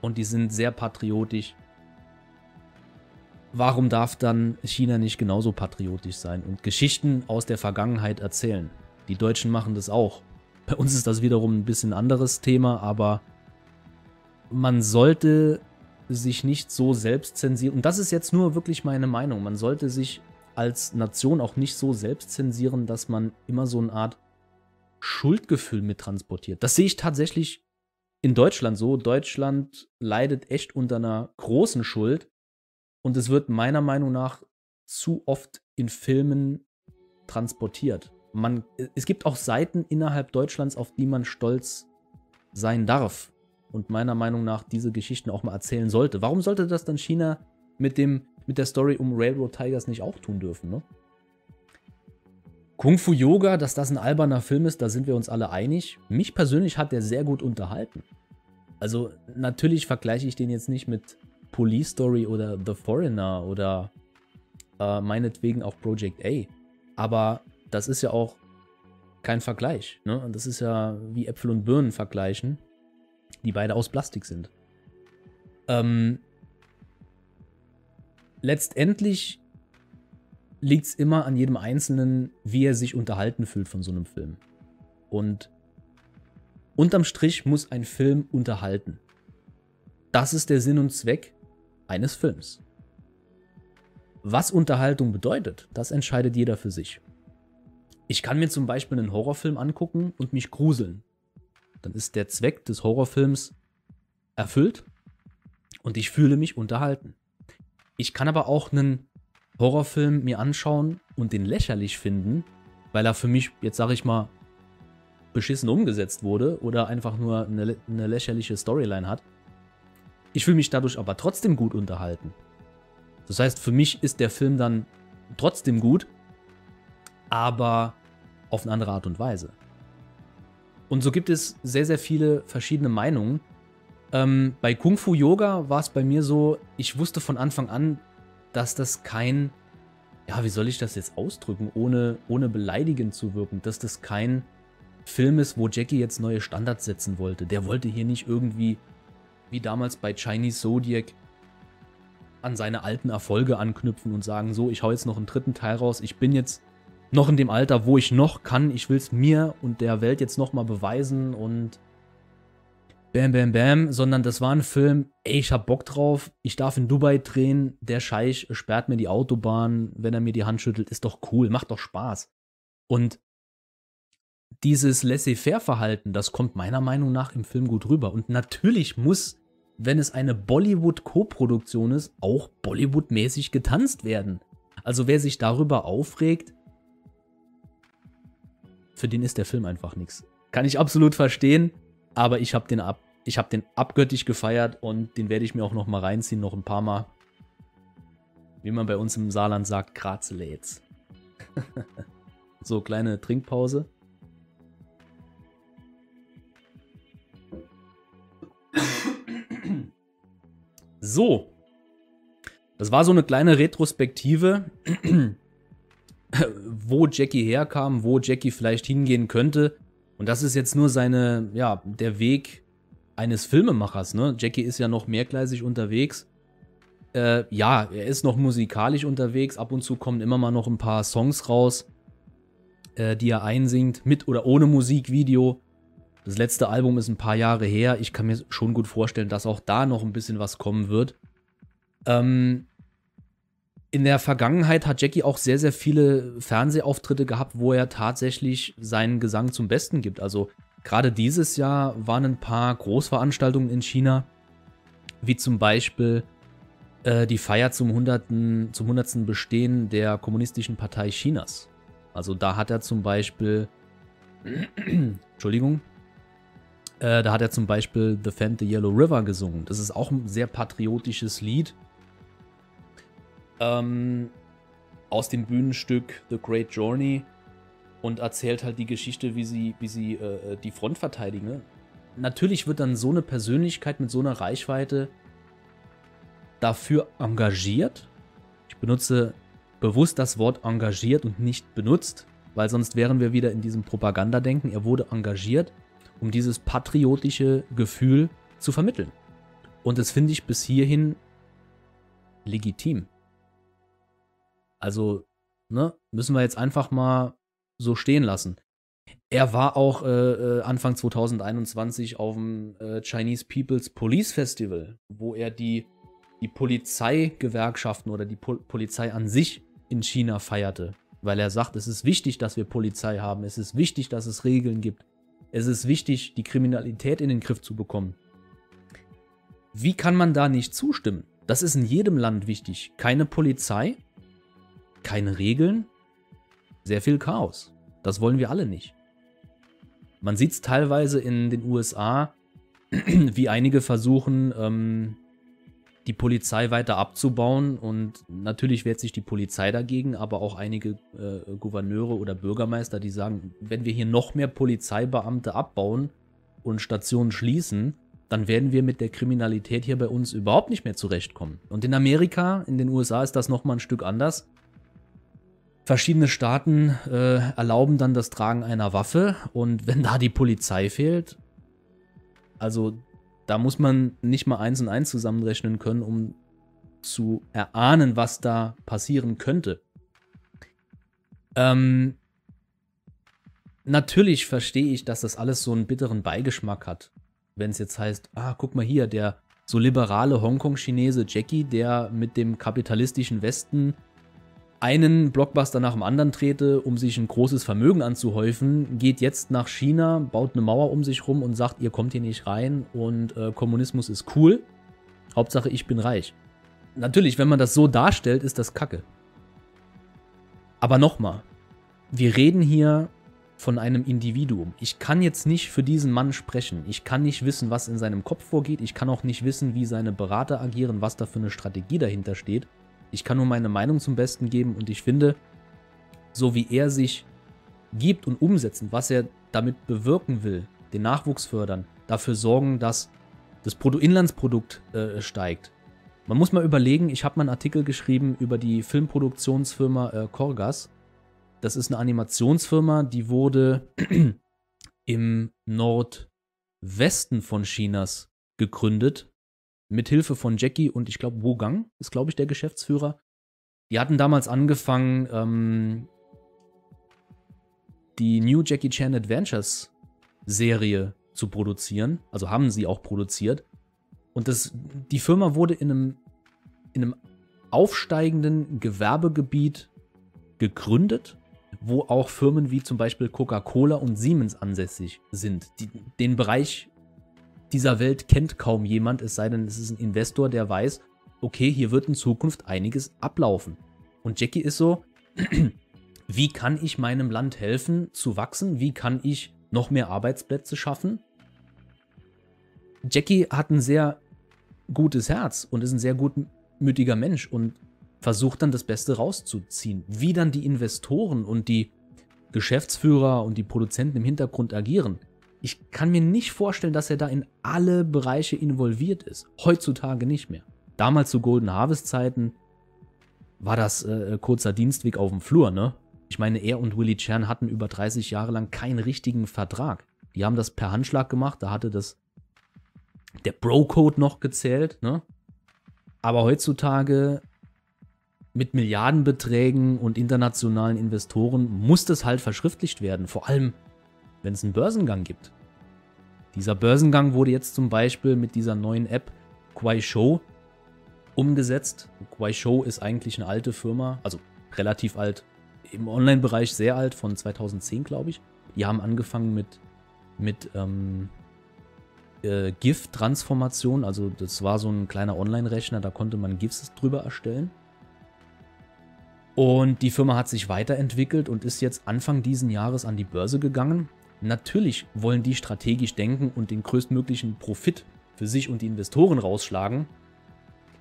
und die sind sehr patriotisch. Warum darf dann China nicht genauso patriotisch sein und Geschichten aus der Vergangenheit erzählen? Die Deutschen machen das auch. Bei uns ist das wiederum ein bisschen anderes Thema, aber man sollte sich nicht so selbst zensieren. Und das ist jetzt nur wirklich meine Meinung. Man sollte sich als Nation auch nicht so selbst zensieren, dass man immer so eine Art Schuldgefühl mit transportiert. Das sehe ich tatsächlich in Deutschland so. Deutschland leidet echt unter einer großen Schuld und es wird meiner Meinung nach zu oft in Filmen transportiert. Man, es gibt auch Seiten innerhalb Deutschlands, auf die man stolz sein darf und meiner Meinung nach diese Geschichten auch mal erzählen sollte. Warum sollte das dann China mit, dem, mit der Story um Railroad Tigers nicht auch tun dürfen? Ne? Kung Fu Yoga, dass das ein alberner Film ist, da sind wir uns alle einig. Mich persönlich hat der sehr gut unterhalten. Also natürlich vergleiche ich den jetzt nicht mit Police Story oder The Foreigner oder äh, meinetwegen auch Project A. Aber das ist ja auch kein Vergleich. Ne? Das ist ja wie Äpfel und Birnen vergleichen, die beide aus Plastik sind. Ähm, letztendlich liegt es immer an jedem Einzelnen, wie er sich unterhalten fühlt von so einem Film. Und unterm Strich muss ein Film unterhalten. Das ist der Sinn und Zweck eines Films. Was Unterhaltung bedeutet, das entscheidet jeder für sich. Ich kann mir zum Beispiel einen Horrorfilm angucken und mich gruseln. Dann ist der Zweck des Horrorfilms erfüllt und ich fühle mich unterhalten. Ich kann aber auch einen Horrorfilm mir anschauen und den lächerlich finden, weil er für mich, jetzt sage ich mal, beschissen umgesetzt wurde oder einfach nur eine, eine lächerliche Storyline hat. Ich fühle mich dadurch aber trotzdem gut unterhalten. Das heißt, für mich ist der Film dann trotzdem gut, aber auf eine andere Art und Weise. Und so gibt es sehr, sehr viele verschiedene Meinungen. Ähm, bei Kung Fu Yoga war es bei mir so, ich wusste von Anfang an, dass das kein, ja, wie soll ich das jetzt ausdrücken, ohne, ohne beleidigend zu wirken, dass das kein Film ist, wo Jackie jetzt neue Standards setzen wollte. Der wollte hier nicht irgendwie, wie damals bei Chinese Zodiac, an seine alten Erfolge anknüpfen und sagen, so, ich hau jetzt noch einen dritten Teil raus, ich bin jetzt noch in dem Alter, wo ich noch kann, ich will es mir und der Welt jetzt nochmal beweisen und Bam, bam, bam, sondern das war ein Film, ey, ich hab Bock drauf, ich darf in Dubai drehen, der Scheich sperrt mir die Autobahn, wenn er mir die Hand schüttelt, ist doch cool, macht doch Spaß. Und dieses Laissez-faire-Verhalten, das kommt meiner Meinung nach im Film gut rüber. Und natürlich muss, wenn es eine Bollywood-Co-Produktion ist, auch Bollywood-mäßig getanzt werden. Also wer sich darüber aufregt, für den ist der Film einfach nichts. Kann ich absolut verstehen. Aber ich habe den, ab, hab den abgöttisch gefeiert und den werde ich mir auch noch mal reinziehen, noch ein paar Mal. Wie man bei uns im Saarland sagt, Grazeläts. [LAUGHS] so, kleine Trinkpause. So. Das war so eine kleine Retrospektive, [CLEARS THROAT] wo Jackie herkam, wo Jackie vielleicht hingehen könnte. Und das ist jetzt nur seine, ja, der Weg eines Filmemachers, ne? Jackie ist ja noch mehrgleisig unterwegs. Äh, ja, er ist noch musikalisch unterwegs. Ab und zu kommen immer mal noch ein paar Songs raus, äh, die er einsingt, mit oder ohne Musikvideo. Das letzte Album ist ein paar Jahre her. Ich kann mir schon gut vorstellen, dass auch da noch ein bisschen was kommen wird. Ähm, in der Vergangenheit hat Jackie auch sehr, sehr viele Fernsehauftritte gehabt, wo er tatsächlich seinen Gesang zum Besten gibt. Also gerade dieses Jahr waren ein paar Großveranstaltungen in China, wie zum Beispiel äh, die Feier zum 100. zum 100. Bestehen der Kommunistischen Partei Chinas. Also da hat er zum Beispiel, [CLEARS THROAT] Entschuldigung, äh, da hat er zum Beispiel The Fend the Yellow River gesungen. Das ist auch ein sehr patriotisches Lied ähm, aus dem Bühnenstück The Great Journey und erzählt halt die Geschichte, wie sie, wie sie äh, die Front verteidigen. Natürlich wird dann so eine Persönlichkeit mit so einer Reichweite dafür engagiert. Ich benutze bewusst das Wort engagiert und nicht benutzt, weil sonst wären wir wieder in diesem Propagandadenken. Er wurde engagiert, um dieses patriotische Gefühl zu vermitteln. Und das finde ich bis hierhin legitim. Also, ne, müssen wir jetzt einfach mal so stehen lassen. Er war auch äh, äh Anfang 2021 auf dem äh, Chinese People's Police Festival, wo er die, die Polizeigewerkschaften oder die Pol Polizei an sich in China feierte. Weil er sagt, es ist wichtig, dass wir Polizei haben, es ist wichtig, dass es Regeln gibt, es ist wichtig, die Kriminalität in den Griff zu bekommen. Wie kann man da nicht zustimmen? Das ist in jedem Land wichtig. Keine Polizei, keine Regeln, sehr viel Chaos. Das wollen wir alle nicht. Man sieht es teilweise in den USA, [CLEARS THROAT] wie einige versuchen, ähm, die Polizei weiter abzubauen. Und natürlich wehrt sich die Polizei dagegen, aber auch einige äh, Gouverneure oder Bürgermeister, die sagen, wenn wir hier noch mehr Polizeibeamte abbauen und Stationen schließen, dann werden wir mit der Kriminalität hier bei uns überhaupt nicht mehr zurechtkommen. Und in Amerika, in den USA ist das nochmal ein Stück anders. Verschiedene Staaten äh, erlauben dann das Tragen einer Waffe und wenn da die Polizei fehlt, also da muss man nicht mal eins und eins zusammenrechnen können, um zu erahnen, was da passieren könnte. Ähm, natürlich verstehe ich, dass das alles so einen bitteren Beigeschmack hat. Wenn es jetzt heißt, ah, guck mal hier, der so liberale Hongkong-Chinese Jackie, der mit dem kapitalistischen Westen einen Blockbuster nach dem anderen trete, um sich ein großes Vermögen anzuhäufen, geht jetzt nach China, baut eine Mauer um sich rum und sagt, ihr kommt hier nicht rein und äh, Kommunismus ist cool. Hauptsache, ich bin reich. Natürlich, wenn man das so darstellt, ist das Kacke. Aber nochmal, wir reden hier von einem Individuum. Ich kann jetzt nicht für diesen Mann sprechen. Ich kann nicht wissen, was in seinem Kopf vorgeht. Ich kann auch nicht wissen, wie seine Berater agieren, was da für eine Strategie dahinter steht. Ich kann nur meine Meinung zum Besten geben und ich finde, so wie er sich gibt und umsetzen, was er damit bewirken will, den Nachwuchs fördern, dafür sorgen, dass das Bruttoinlandsprodukt äh, steigt. Man muss mal überlegen, ich habe mal einen Artikel geschrieben über die Filmproduktionsfirma äh, Korgas. Das ist eine Animationsfirma, die wurde [CLEARS THROAT] im Nordwesten von Chinas gegründet mit Hilfe von Jackie und ich glaube Wu Gang ist, glaube ich, der Geschäftsführer. Die hatten damals angefangen, ähm, die New Jackie Chan Adventures Serie zu produzieren. Also haben sie auch produziert. Und das, die Firma wurde in einem, in einem aufsteigenden Gewerbegebiet gegründet, wo auch Firmen wie zum Beispiel Coca-Cola und Siemens ansässig sind. Die, den Bereich dieser Welt kennt kaum jemand, es sei denn, es ist ein Investor, der weiß, okay, hier wird in Zukunft einiges ablaufen. Und Jackie ist so, [CLEARS THROAT] wie kann ich meinem Land helfen zu wachsen? Wie kann ich noch mehr Arbeitsplätze schaffen? Jackie hat ein sehr gutes Herz und ist ein sehr gutmütiger Mensch und versucht dann das Beste rauszuziehen. Wie dann die Investoren und die Geschäftsführer und die Produzenten im Hintergrund agieren, ich kann mir nicht vorstellen, dass er da in alle Bereiche involviert ist. Heutzutage nicht mehr. Damals zu Golden Harvest Zeiten war das äh, kurzer Dienstweg auf dem Flur, ne? Ich meine, er und Willie Chan hatten über 30 Jahre lang keinen richtigen Vertrag. Die haben das per Handschlag gemacht, da hatte das der Bro-Code noch gezählt, ne? Aber heutzutage mit Milliardenbeträgen und internationalen Investoren muss das halt verschriftlicht werden. Vor allem wenn es einen Börsengang gibt. Dieser Börsengang wurde jetzt zum Beispiel mit dieser neuen App Kuaishou umgesetzt. Kuaishou ist eigentlich eine alte Firma, also relativ alt, im Online-Bereich sehr alt, von 2010 glaube ich. Die haben angefangen mit, mit ähm, äh, GIF-Transformation, also das war so ein kleiner Online-Rechner, da konnte man GIFs drüber erstellen. Und die Firma hat sich weiterentwickelt und ist jetzt Anfang diesen Jahres an die Börse gegangen Natürlich wollen die strategisch denken und den größtmöglichen Profit für sich und die Investoren rausschlagen.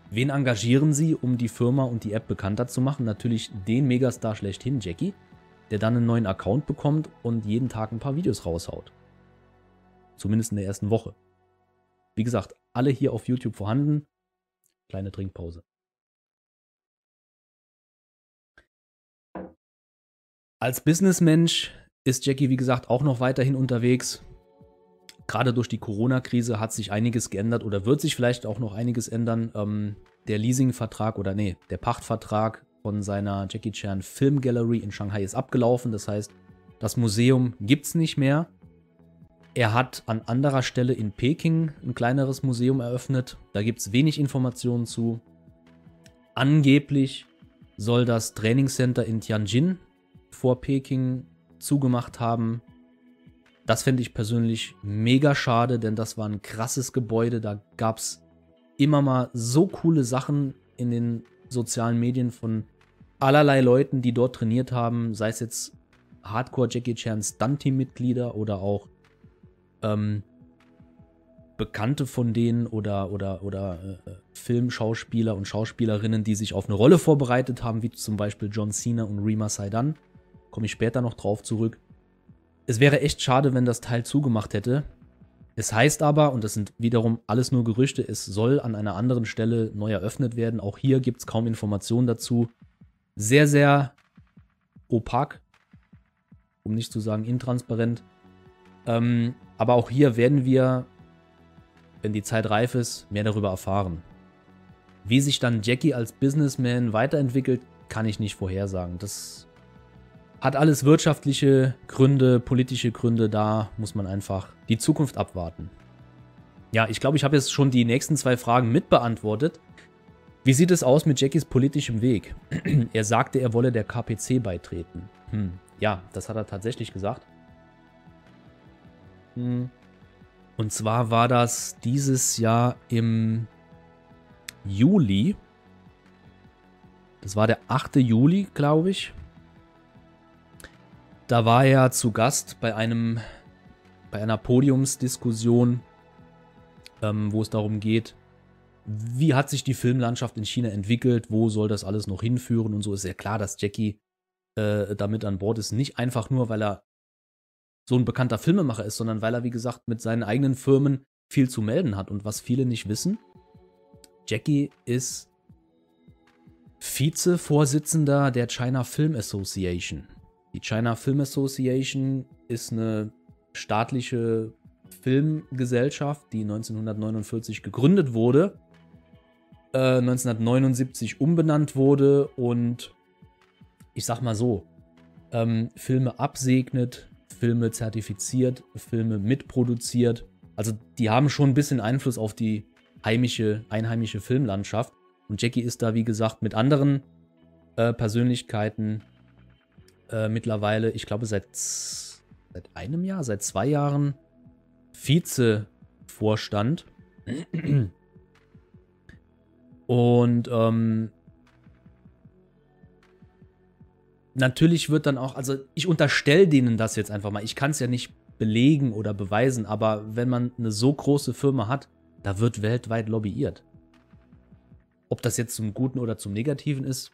Wen engagieren sie, um die Firma und die App bekannter zu machen? Natürlich den Megastar schlechthin, Jackie, der dann einen neuen Account bekommt und jeden Tag ein paar Videos raushaut. Zumindest in der ersten Woche. Wie gesagt, alle hier auf YouTube vorhanden. Kleine Trinkpause. Als Businessmensch ist Jackie, wie gesagt, auch noch weiterhin unterwegs. Gerade durch die Corona-Krise hat sich einiges geändert oder wird sich vielleicht auch noch einiges ändern. Ähm, der Leasingvertrag oder nee, der Pachtvertrag von seiner Jackie Chan Film Gallery in Shanghai ist abgelaufen. Das heißt, das Museum gibt es nicht mehr. Er hat an anderer Stelle in Peking ein kleineres Museum eröffnet. Da gibt es wenig Informationen zu. Angeblich soll das Trainingscenter in Tianjin vor Peking zugemacht haben. Das fände ich persönlich mega schade, denn das war ein krasses Gebäude. Da gab es immer mal so coole Sachen in den sozialen Medien von allerlei Leuten, die dort trainiert haben, sei es jetzt Hardcore Jackie Chan Stunt-Team-Mitglieder oder auch ähm, Bekannte von denen oder, oder, oder äh, Filmschauspieler und Schauspielerinnen, die sich auf eine Rolle vorbereitet haben, wie zum Beispiel John Cena und Rima Saidan. Komme ich später noch drauf zurück. Es wäre echt schade, wenn das Teil zugemacht hätte. Es heißt aber, und das sind wiederum alles nur Gerüchte, es soll an einer anderen Stelle neu eröffnet werden. Auch hier gibt es kaum Informationen dazu. Sehr, sehr opak, um nicht zu sagen intransparent. Ähm, aber auch hier werden wir, wenn die Zeit reif ist, mehr darüber erfahren. Wie sich dann Jackie als Businessman weiterentwickelt, kann ich nicht vorhersagen. Das hat alles wirtschaftliche Gründe, politische Gründe, da muss man einfach die Zukunft abwarten. Ja, ich glaube, ich habe jetzt schon die nächsten zwei Fragen mitbeantwortet. Wie sieht es aus mit Jackies politischem Weg? [CLEARS THROAT] er sagte, er wolle der KPC beitreten. Hm, ja, das hat er tatsächlich gesagt. Hm. Und zwar war das dieses Jahr im Juli. Das war der 8. Juli, glaube ich. Da war er zu Gast bei einem bei einer Podiumsdiskussion, ähm, wo es darum geht, wie hat sich die Filmlandschaft in China entwickelt, wo soll das alles noch hinführen und so ist ja klar, dass Jackie äh, damit an Bord ist. Nicht einfach nur, weil er so ein bekannter Filmemacher ist, sondern weil er, wie gesagt, mit seinen eigenen Firmen viel zu melden hat. Und was viele nicht wissen, Jackie ist Vize-Vorsitzender der China Film Association. Die China Film Association ist eine staatliche Filmgesellschaft, die 1949 gegründet wurde, äh, 1979 umbenannt wurde und ich sag mal so, ähm, Filme absegnet, Filme zertifiziert, Filme mitproduziert. Also die haben schon ein bisschen Einfluss auf die heimische, einheimische Filmlandschaft. Und Jackie ist da, wie gesagt, mit anderen äh, Persönlichkeiten äh, mittlerweile, ich glaube, seit, seit einem Jahr, seit zwei Jahren Vize-Vorstand. Und ähm, natürlich wird dann auch, also ich unterstelle denen das jetzt einfach mal. Ich kann es ja nicht belegen oder beweisen, aber wenn man eine so große Firma hat, da wird weltweit lobbyiert. Ob das jetzt zum Guten oder zum Negativen ist,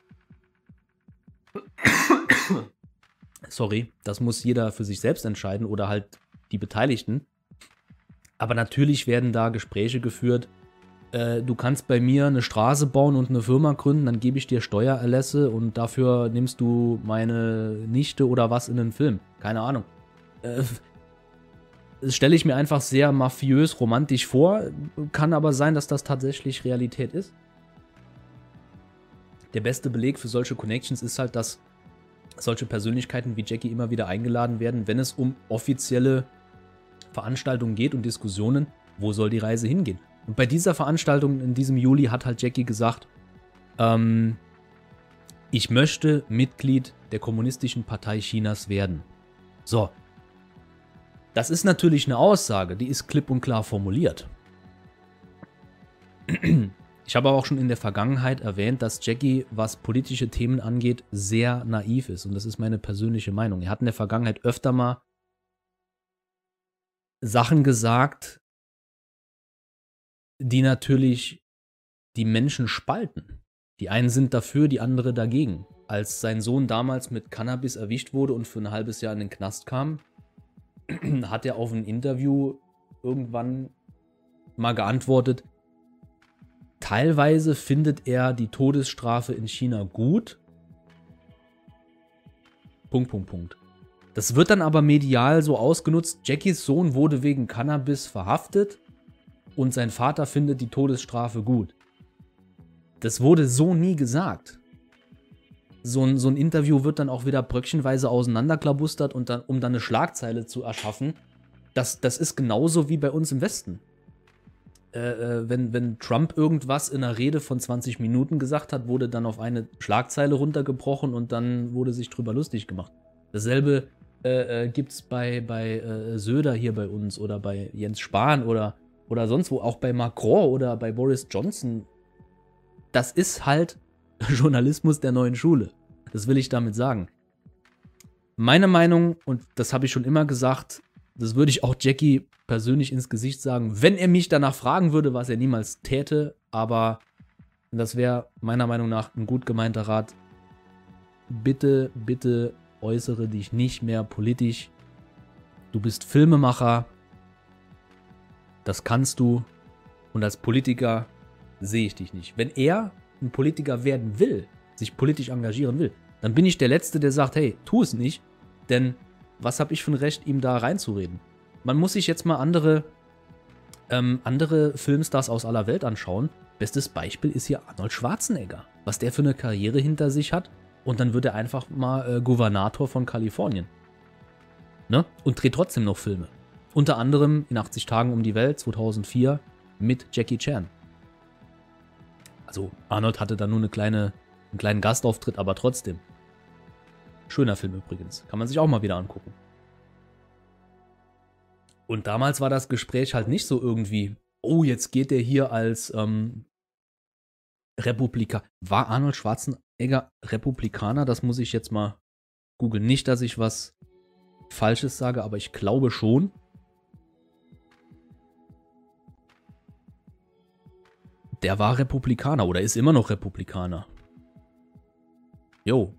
sorry, das muss jeder für sich selbst entscheiden oder halt die Beteiligten. Aber natürlich werden da Gespräche geführt, äh, du kannst bei mir eine Straße bauen und eine Firma gründen, dann gebe ich dir Steuererlässe und dafür nimmst du meine Nichte oder was in den Film. Keine Ahnung. Äh, das stelle ich mir einfach sehr mafiös, romantisch vor. Kann aber sein, dass das tatsächlich Realität ist. Der beste Beleg für solche Connections ist halt, dass solche Persönlichkeiten wie Jackie immer wieder eingeladen werden, wenn es um offizielle Veranstaltungen geht und Diskussionen, wo soll die Reise hingehen. Und bei dieser Veranstaltung in diesem Juli hat halt Jackie gesagt, ähm, ich möchte Mitglied der Kommunistischen Partei Chinas werden. So. Das ist natürlich eine Aussage, die ist klipp und klar formuliert. Ich habe auch schon in der Vergangenheit erwähnt, dass Jackie, was politische Themen angeht, sehr naiv ist. Und das ist meine persönliche Meinung. Er hat in der Vergangenheit öfter mal Sachen gesagt, die natürlich die Menschen spalten. Die einen sind dafür, die andere dagegen. Als sein Sohn damals mit Cannabis erwischt wurde und für ein halbes Jahr in den Knast kam, [CLEARS THROAT] hat er auf ein Interview irgendwann mal geantwortet, teilweise findet er die Todesstrafe in China gut. Punkt, Punkt, Punkt. Das wird dann aber medial so ausgenutzt. Jackies Sohn wurde wegen Cannabis verhaftet und sein Vater findet die Todesstrafe gut. Das wurde so nie gesagt. so ein, so ein Interview wird dann auch wieder bröckchenweise auseinanderklabustert und dann, um dann eine Schlagzeile zu erschaffen. Das, das ist genauso wie bei uns im Westen. Äh, äh wenn, wenn Trump irgendwas in einer Rede von 20 Minuten gesagt hat, wurde dann auf eine Schlagzeile runtergebrochen und dann wurde sich drüber lustig gemacht. Dasselbe äh, äh, gibt es bei, bei äh, Söder hier bei uns oder bei Jens Spahn oder, oder sonst wo, auch bei Macron oder bei Boris Johnson. Das ist halt [LAUGHS] Journalismus der neuen Schule. Das will ich damit sagen. Meine Meinung, und das habe ich schon immer gesagt, das würde ich auch Jackie persönlich ins Gesicht sagen, wenn er mich danach fragen würde, was er niemals täte, aber das wäre meiner Meinung nach ein gut gemeinter Rat. Bitte, bitte äußere dich nicht mehr politisch. Du bist Filmemacher. Das kannst du. Und als Politiker sehe ich dich nicht. Wenn er ein Politiker werden will, sich politisch engagieren will, dann bin ich der Letzte, der sagt, hey, tu es nicht, denn was habe ich für ein Recht, ihm da reinzureden? Man muss sich jetzt mal andere, ähm, andere Filmstars aus aller Welt anschauen. Bestes Beispiel ist hier Arnold Schwarzenegger. Was der für eine Karriere hinter sich hat. Und dann wird er einfach mal äh, Gouvernator von Kalifornien. Ne? Und dreht trotzdem noch Filme. Unter anderem in 80 Tagen um die Welt 2004 mit Jackie Chan. Also Arnold hatte da nur eine kleine, einen kleinen Gastauftritt, aber trotzdem. Schöner Film übrigens. Kann man sich auch mal wieder angucken. Und damals war das Gespräch halt nicht so irgendwie, oh, jetzt geht der hier als ähm, Republikaner. War Arnold Schwarzenegger Republikaner? Das muss ich jetzt mal googeln. Nicht, dass ich was Falsches sage, aber ich glaube schon. Der war Republikaner oder ist immer noch Republikaner. Jo.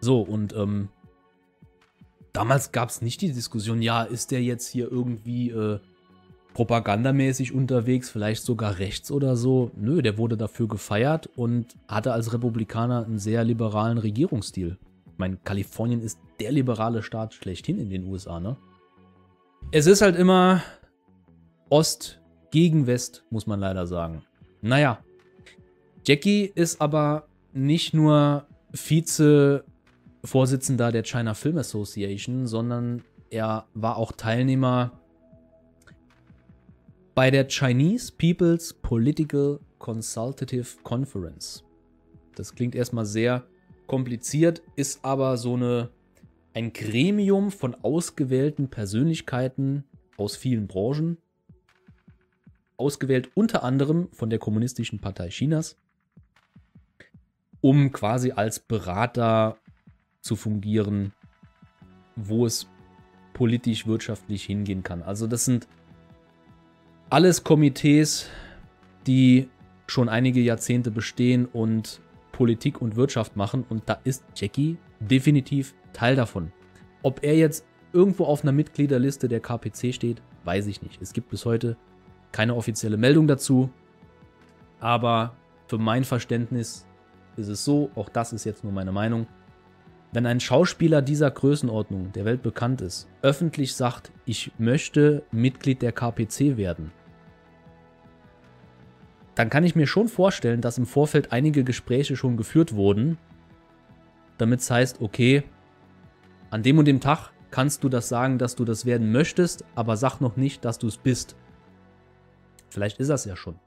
So, und ähm, damals gab es nicht die Diskussion, ja, ist der jetzt hier irgendwie äh, propagandamäßig unterwegs, vielleicht sogar rechts oder so. Nö, der wurde dafür gefeiert und hatte als Republikaner einen sehr liberalen Regierungsstil. Ich meine, Kalifornien ist der liberale Staat schlechthin in den USA, ne? Es ist halt immer Ost gegen West, muss man leider sagen. Naja, Jackie ist aber nicht nur Vize-Vorsitzender der China Film Association, sondern er war auch Teilnehmer bei der Chinese People's Political Consultative Conference. Das klingt erstmal sehr kompliziert, ist aber so eine, ein Gremium von ausgewählten Persönlichkeiten aus vielen Branchen, ausgewählt, unter anderem von der Kommunistischen Partei Chinas, um quasi als Berater zu fungieren, wo es politisch, wirtschaftlich hingehen kann. Also das sind alles Komitees, die schon einige Jahrzehnte bestehen und Politik und Wirtschaft machen und da ist Jackie definitiv Teil davon. Ob er jetzt irgendwo auf einer Mitgliederliste der KPC steht, weiß ich nicht. Es gibt bis heute keine offizielle Meldung dazu. Aber für mein Verständnis ist es so, auch das ist jetzt nur meine Meinung, wenn ein Schauspieler dieser Größenordnung, der Welt bekannt ist, öffentlich sagt, ich möchte Mitglied der KPC werden, dann kann ich mir schon vorstellen, dass im Vorfeld einige Gespräche schon geführt wurden, damit es heißt, okay, an dem und dem Tag kannst du das sagen, dass du das werden möchtest, aber sag noch nicht, dass du es bist. Vielleicht ist das ja schon.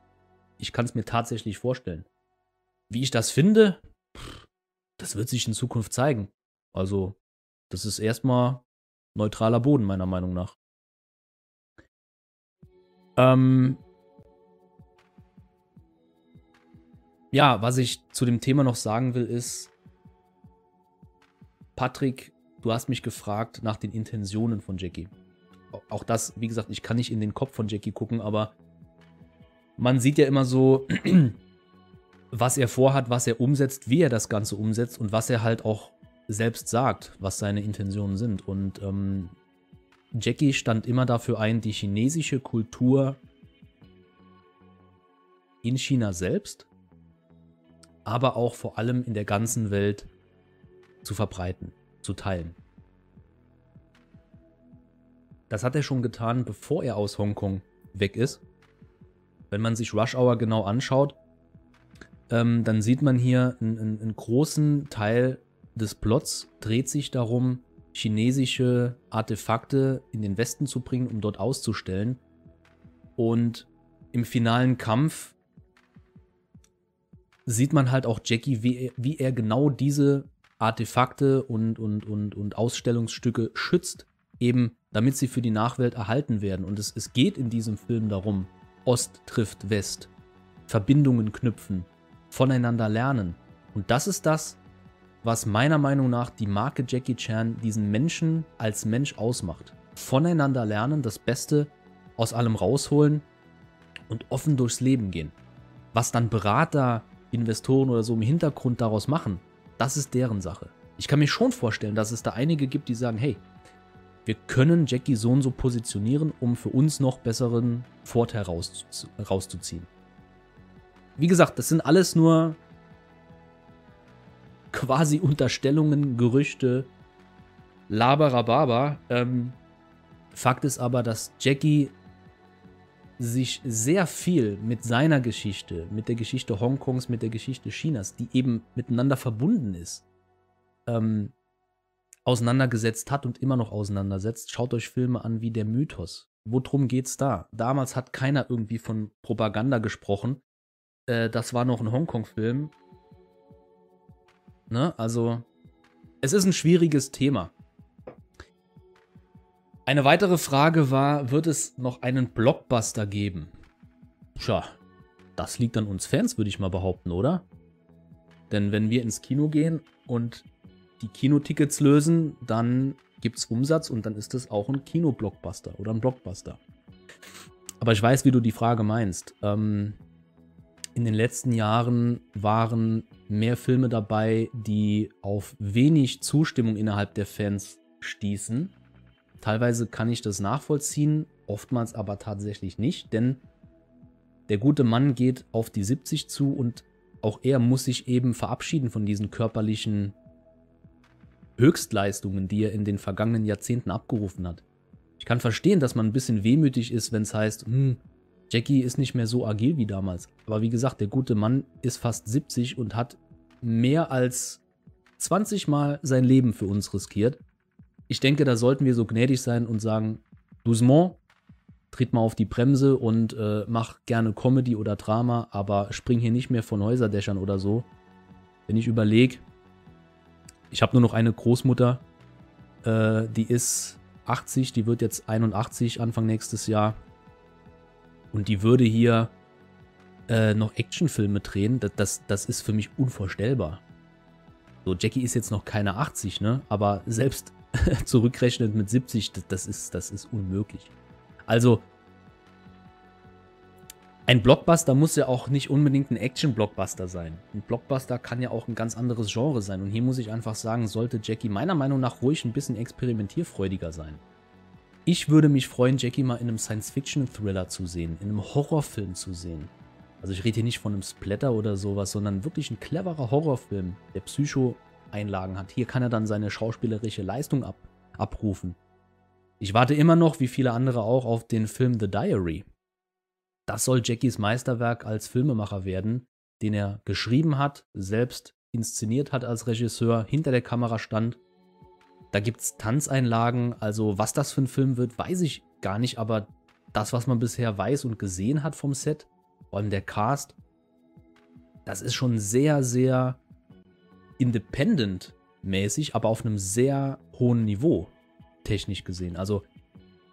Ich kann es mir tatsächlich vorstellen. Wie ich das finde, das wird sich in Zukunft zeigen. Also, das ist erstmal neutraler Boden, meiner Meinung nach. Ähm ja, was ich zu dem Thema noch sagen will, ist, Patrick, du hast mich gefragt nach den Intentionen von Jackie. Auch das, wie gesagt, ich kann nicht in den Kopf von Jackie gucken, aber man sieht ja immer so, was er vorhat, was er umsetzt, wie er das Ganze umsetzt und was er halt auch selbst sagt, was seine Intentionen sind. Und ähm, Jackie stand immer dafür ein, die chinesische Kultur in China selbst, aber auch vor allem in der ganzen Welt zu verbreiten, zu teilen. Das hat er schon getan, bevor er aus Hongkong weg ist. Wenn man sich Rush Hour genau anschaut, ähm, dann sieht man hier einen, einen großen Teil des Plots dreht sich darum, chinesische Artefakte in den Westen zu bringen, um dort auszustellen. Und im finalen Kampf sieht man halt auch Jackie, wie er, wie er genau diese Artefakte und, und, und, und Ausstellungsstücke schützt, eben damit sie für die Nachwelt erhalten werden. Und es, es geht in diesem Film darum, Ost trifft West, Verbindungen knüpfen, voneinander lernen. Und das ist das, was meiner Meinung nach die Marke Jackie Chan diesen Menschen als Mensch ausmacht. Voneinander lernen, das Beste aus allem rausholen und offen durchs Leben gehen. Was dann Berater, Investoren oder so im Hintergrund daraus machen, das ist deren Sache. Ich kann mir schon vorstellen, dass es da einige gibt, die sagen, hey, wir können Jackie so und so positionieren, um für uns noch besseren Vorteil rauszuziehen. Wie gesagt, das sind alles nur quasi Unterstellungen, Gerüchte, Laberababa. Ähm, Fakt ist aber, dass Jackie sich sehr viel mit seiner Geschichte, mit der Geschichte Hongkongs, mit der Geschichte Chinas, die eben miteinander verbunden ist, ähm, auseinandergesetzt hat und immer noch auseinandersetzt. Schaut euch Filme an wie der Mythos. Worum geht's da? Damals hat keiner irgendwie von Propaganda gesprochen. Äh, das war noch ein Hongkong-Film. Ne? Also, es ist ein schwieriges Thema. Eine weitere Frage war, wird es noch einen Blockbuster geben? Tja, das liegt an uns Fans, würde ich mal behaupten, oder? Denn wenn wir ins Kino gehen und die Kinotickets lösen, dann gibt es Umsatz und dann ist es auch ein Kino-Blockbuster oder ein Blockbuster. Aber ich weiß, wie du die Frage meinst. Ähm, in den letzten Jahren waren mehr Filme dabei, die auf wenig Zustimmung innerhalb der Fans stießen. Teilweise kann ich das nachvollziehen, oftmals aber tatsächlich nicht, denn der gute Mann geht auf die 70 zu und auch er muss sich eben verabschieden von diesen körperlichen Höchstleistungen, die er in den vergangenen Jahrzehnten abgerufen hat. Ich kann verstehen, dass man ein bisschen wehmütig ist, wenn es heißt, hm, Jackie ist nicht mehr so agil wie damals. Aber wie gesagt, der gute Mann ist fast 70 und hat mehr als 20 Mal sein Leben für uns riskiert. Ich denke, da sollten wir so gnädig sein und sagen, doucement, tritt mal auf die Bremse und äh, mach gerne Comedy oder Drama, aber spring hier nicht mehr von Häuserdächern oder so. Wenn ich überlege, ich habe nur noch eine Großmutter, äh, die ist 80, die wird jetzt 81 Anfang nächstes Jahr. Und die würde hier äh, noch Actionfilme drehen, das, das, das ist für mich unvorstellbar. So, Jackie ist jetzt noch keine 80, ne? Aber selbst [LAUGHS] zurückrechnet mit 70, das, das, ist, das ist unmöglich. Also, ein Blockbuster muss ja auch nicht unbedingt ein Action-Blockbuster sein. Ein Blockbuster kann ja auch ein ganz anderes Genre sein. Und hier muss ich einfach sagen, sollte Jackie meiner Meinung nach ruhig ein bisschen experimentierfreudiger sein. Ich würde mich freuen, Jackie mal in einem Science-Fiction-Thriller zu sehen, in einem Horrorfilm zu sehen. Also ich rede hier nicht von einem Splatter oder sowas, sondern wirklich ein cleverer Horrorfilm, der Psycho-Einlagen hat. Hier kann er dann seine schauspielerische Leistung ab abrufen. Ich warte immer noch, wie viele andere auch, auf den Film The Diary. Das soll Jackies Meisterwerk als Filmemacher werden, den er geschrieben hat, selbst inszeniert hat als Regisseur, hinter der Kamera stand da gibt es Tanzeinlagen. Also, was das für ein Film wird, weiß ich gar nicht. Aber das, was man bisher weiß und gesehen hat vom Set, vor allem der Cast, das ist schon sehr, sehr independent-mäßig, aber auf einem sehr hohen Niveau, technisch gesehen. Also,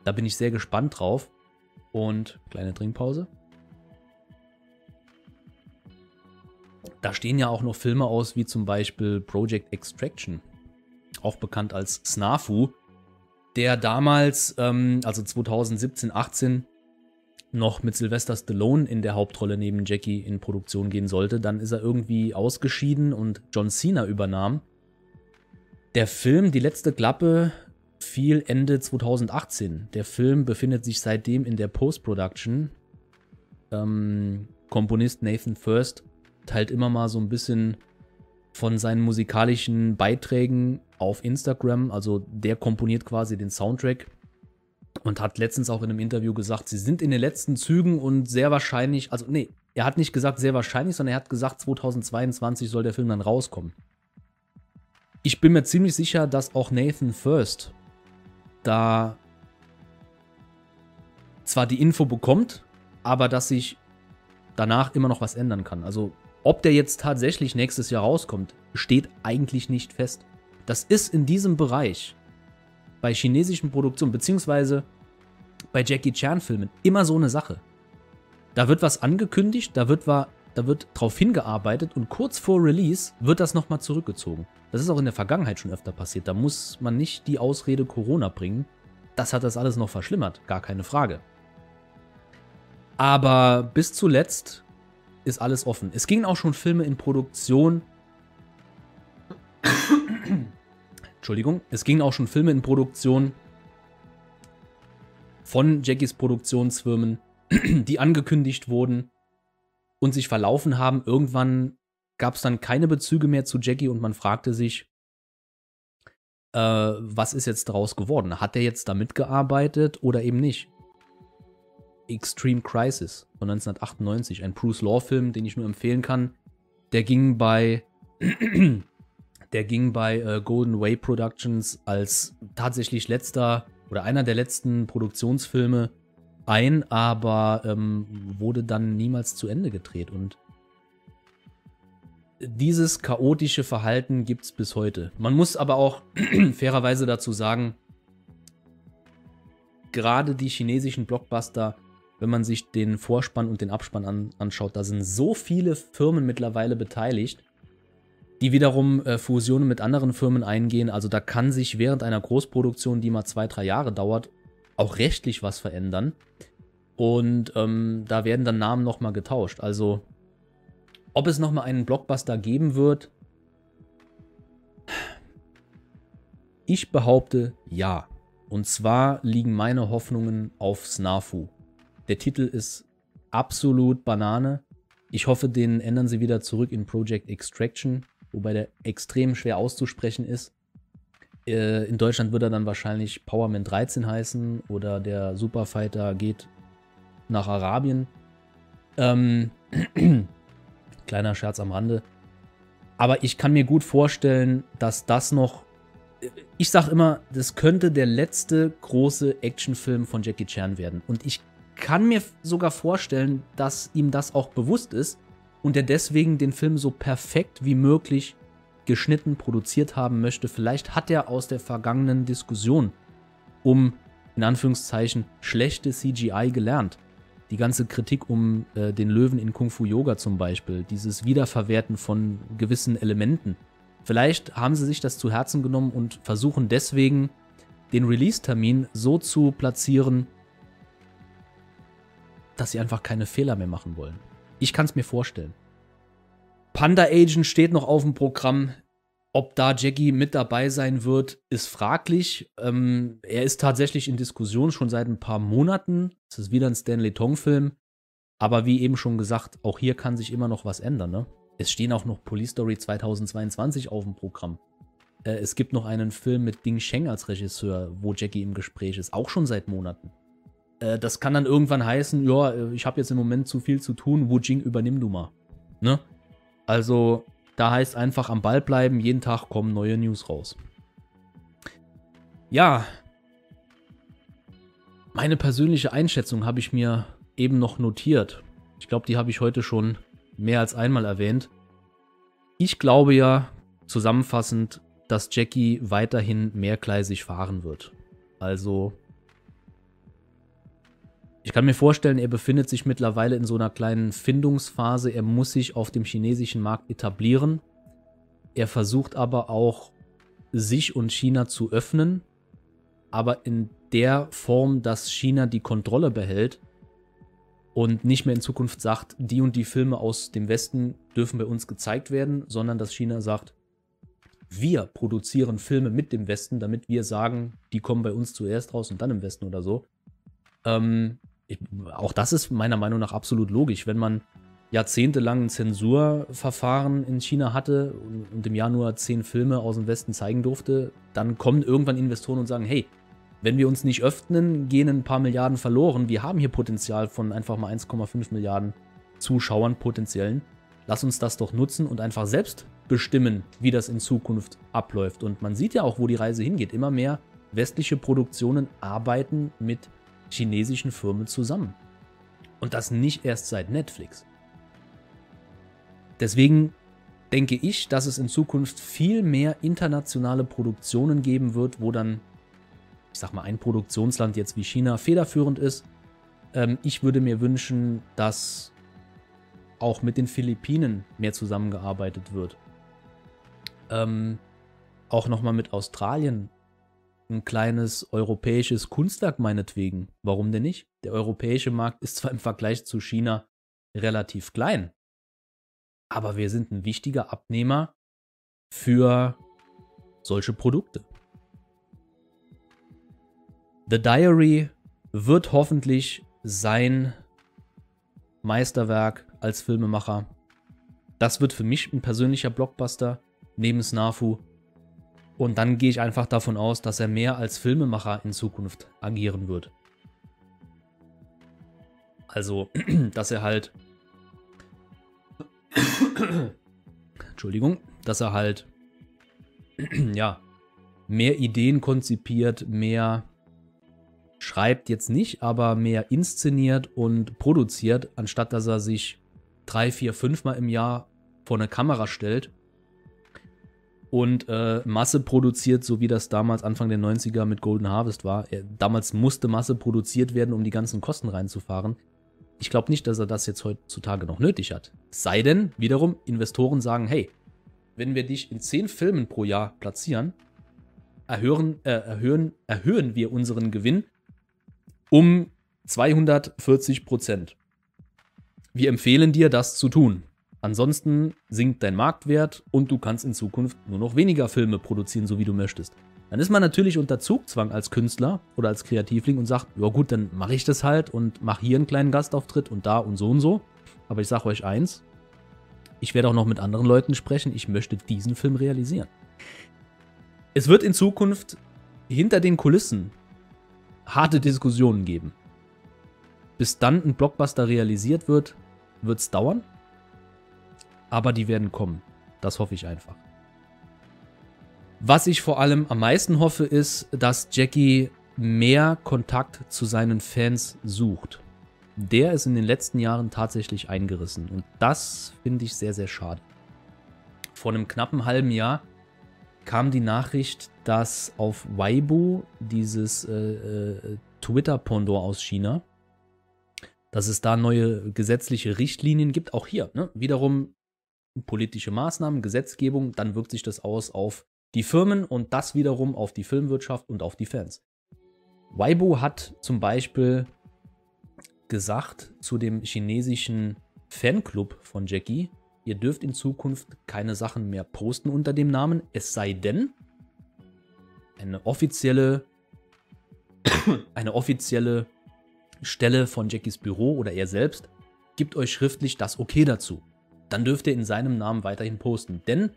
da bin ich sehr gespannt drauf. Und kleine Trinkpause. Da stehen ja auch noch Filme aus, wie zum Beispiel Project Extraction auch bekannt als Snafu, der damals, ähm, also 2017, 18, noch mit Sylvester Stallone in der Hauptrolle neben Jackie in Produktion gehen sollte. Dann ist er irgendwie ausgeschieden und John Cena übernahm. Der Film Die letzte Klappe fiel Ende 2018. Der Film befindet sich seitdem in der Post-Production. Ähm, Komponist Nathan First teilt immer mal so ein bisschen von seinen musikalischen Beiträgen auf Instagram. Also der komponiert quasi den Soundtrack und hat letztens auch in einem Interview gesagt, sie sind in den letzten Zügen und sehr wahrscheinlich, also nee, er hat nicht gesagt sehr wahrscheinlich, sondern er hat gesagt 2022 soll der Film dann rauskommen. Ich bin mir ziemlich sicher, dass auch Nathan First da zwar die Info bekommt, aber dass sich danach immer noch was ändern kann. Also ob der jetzt tatsächlich nächstes Jahr rauskommt, steht eigentlich nicht fest. Das ist in diesem Bereich bei chinesischen Produktionen beziehungsweise bei Jackie Chan Filmen immer so eine Sache. Da wird was angekündigt, da wird, da wird drauf hingearbeitet und kurz vor Release wird das nochmal zurückgezogen. Das ist auch in der Vergangenheit schon öfter passiert. Da muss man nicht die Ausrede Corona bringen. Das hat das alles noch verschlimmert, gar keine Frage. Aber bis zuletzt ist alles offen. Es gingen auch schon Filme in Produktion. Entschuldigung, es gingen auch schon Filme in Produktion von Jackies Produktionsfirmen, die angekündigt wurden und sich verlaufen haben. Irgendwann gab es dann keine Bezüge mehr zu Jackie und man fragte sich, äh, was ist jetzt daraus geworden? Hat er jetzt da mitgearbeitet oder eben nicht? Extreme Crisis von 1998, ein Bruce Law-Film, den ich nur empfehlen kann. Der ging bei, [CLEARS THROAT] der ging bei äh, Golden Way Productions als tatsächlich letzter oder einer der letzten Produktionsfilme ein, aber ähm, wurde dann niemals zu Ende gedreht. Und dieses chaotische Verhalten gibt es bis heute. Man muss aber auch [CLEARS THROAT] fairerweise dazu sagen, gerade die chinesischen Blockbuster, wenn man sich den Vorspann und den Abspann an, anschaut, da sind so viele Firmen mittlerweile beteiligt, die wiederum äh, Fusionen mit anderen Firmen eingehen. Also da kann sich während einer Großproduktion, die mal zwei, drei Jahre dauert, auch rechtlich was verändern. Und ähm, da werden dann Namen nochmal getauscht. Also ob es nochmal einen Blockbuster geben wird, ich behaupte ja. Und zwar liegen meine Hoffnungen auf Snafu. Der Titel ist absolut Banane. Ich hoffe, den ändern sie wieder zurück in Project Extraction, wobei der extrem schwer auszusprechen ist. Äh, in Deutschland wird er dann wahrscheinlich Powerman 13 heißen oder der Superfighter geht nach Arabien. Ähm, [CLEARS THROAT] Kleiner Scherz am Rande. Aber ich kann mir gut vorstellen, dass das noch. Ich sag immer, das könnte der letzte große Actionfilm von Jackie Chan werden. Und ich kann mir sogar vorstellen, dass ihm das auch bewusst ist und er deswegen den Film so perfekt wie möglich geschnitten, produziert haben möchte. Vielleicht hat er aus der vergangenen Diskussion um, in Anführungszeichen, schlechte CGI gelernt die ganze Kritik um äh, den Löwen in Kung Fu Yoga zum Beispiel, dieses Wiederverwerten von gewissen Elementen. Vielleicht haben sie sich das zu Herzen genommen und versuchen deswegen den Release-Termin so zu platzieren, dass sie einfach keine Fehler mehr machen wollen. Ich kann es mir vorstellen. Panda Agent steht noch auf dem Programm. Ob da Jackie mit dabei sein wird, ist fraglich. Ähm, er ist tatsächlich in Diskussion schon seit ein paar Monaten. Es ist wieder ein Stanley Tong-Film. Aber wie eben schon gesagt, auch hier kann sich immer noch was ändern. Ne? Es stehen auch noch Police Story 2022 auf dem Programm. Äh, es gibt noch einen Film mit Ding Sheng als Regisseur, wo Jackie im Gespräch ist, auch schon seit Monaten. Äh, das kann dann irgendwann heißen, ja, äh, ich habe jetzt im Moment zu viel zu tun, Wu Jing übernimm du mal. Ne? Also da heißt einfach am Ball bleiben, jeden Tag kommen neue News raus. Ja, meine persönliche Einschätzung habe ich mir eben noch notiert. Ich glaube, die habe ich heute schon mehr als einmal erwähnt. Ich glaube ja, zusammenfassend, dass Jackie weiterhin mehrgleisig fahren wird. Also ich kann mir vorstellen, er befindet sich mittlerweile in so einer kleinen Findungsphase. Er muss sich auf dem chinesischen Markt etablieren. Er versucht aber auch, sich und China zu öffnen, aber in der Form, dass China die Kontrolle behält und nicht mehr in Zukunft sagt, die und die Filme aus dem Westen dürfen bei uns gezeigt werden, sondern dass China sagt, wir produzieren Filme mit dem Westen, damit wir sagen, die kommen bei uns zuerst raus und dann im Westen oder so. Ähm, auch das ist meiner Meinung nach absolut logisch. Wenn man jahrzehntelang ein Zensurverfahren in China hatte und im Jahr nur zehn Filme aus dem Westen zeigen durfte, dann kommen irgendwann Investoren und sagen, hey, wenn wir uns nicht öffnen, gehen ein paar Milliarden verloren. Wir haben hier Potenzial von einfach mal 1,5 Milliarden Zuschauern potenziellen, lass uns das doch nutzen und einfach selbst bestimmen, wie das in Zukunft abläuft. Und man sieht ja auch, wo die Reise hingeht. Immer mehr westliche Produktionen arbeiten mit chinesischen Firmen zusammen. Und das nicht erst seit Netflix. Deswegen denke ich, dass es in Zukunft viel mehr internationale Produktionen geben wird, wo dann, ich sag mal, ein Produktionsland jetzt wie China federführend ist. Ähm, ich würde mir wünschen, dass auch mit den Philippinen mehr zusammengearbeitet wird. Ähm, auch nochmal mit Australien ein kleines europäisches Kunstwerk meinetwegen. Warum denn nicht? Der europäische Markt ist zwar im Vergleich zu China relativ klein, aber wir sind ein wichtiger Abnehmer für solche Produkte. The Diary wird hoffentlich sein Meisterwerk als Filmemacher. Das wird für mich ein persönlicher Blockbuster neben Snafu. Und dann gehe ich einfach davon aus, dass er mehr als Filmemacher in Zukunft agieren wird. Also, [CLEARS THROAT] dass er halt [CLEARS THROAT] Entschuldigung, dass er halt, [CLEARS THROAT] ja, mehr Ideen konzipiert, mehr schreibt jetzt nicht, aber mehr inszeniert und produziert, anstatt dass er sich drei, vier, fünfmal im Jahr vor eine Kamera stellt und äh, Masse produziert, so wie das damals Anfang der 90er mit Golden Harvest war. Er, damals musste Masse produziert werden, um die ganzen Kosten reinzufahren. Ich glaube nicht, dass er das jetzt heutzutage noch nötig hat. Sei denn, wiederum, Investoren sagen, hey, wenn wir dich in 10 Filmen pro Jahr platzieren, erhöhen, äh, erhöhen, erhöhen wir unseren Gewinn um 240 Prozent. Wir empfehlen dir, das zu tun. Ansonsten sinkt dein Marktwert und du kannst in Zukunft nur noch weniger Filme produzieren, so wie du möchtest. Dann ist man natürlich unter Zugzwang als Künstler oder als Kreativling und sagt, ja gut, dann mache ich das halt und mache hier einen kleinen Gastauftritt und da und so und so. Aber ich sage euch eins, ich werde auch noch mit anderen Leuten sprechen, ich möchte diesen Film realisieren. Es wird in Zukunft hinter den Kulissen harte Diskussionen geben. Bis dann ein Blockbuster realisiert wird, wird es dauern. Aber die werden kommen. Das hoffe ich einfach. Was ich vor allem am meisten hoffe, ist, dass Jackie mehr Kontakt zu seinen Fans sucht. Der ist in den letzten Jahren tatsächlich eingerissen und das finde ich sehr, sehr schade. Vor einem knappen halben Jahr kam die Nachricht, dass auf Weibo dieses äh, äh, Twitter-Pendant aus China, dass es da neue gesetzliche Richtlinien gibt, auch hier, ne? wiederum politische Maßnahmen, Gesetzgebung, dann wirkt sich das aus auf die Firmen und das wiederum auf die Filmwirtschaft und auf die Fans. Weibo hat zum Beispiel gesagt zu dem chinesischen Fanclub von Jackie, ihr dürft in Zukunft keine Sachen mehr posten unter dem Namen, es sei denn, eine offizielle, [COUGHS] eine offizielle Stelle von Jackies Büro oder er selbst gibt euch schriftlich das Okay dazu. Dann dürft ihr in seinem Namen weiterhin posten. Denn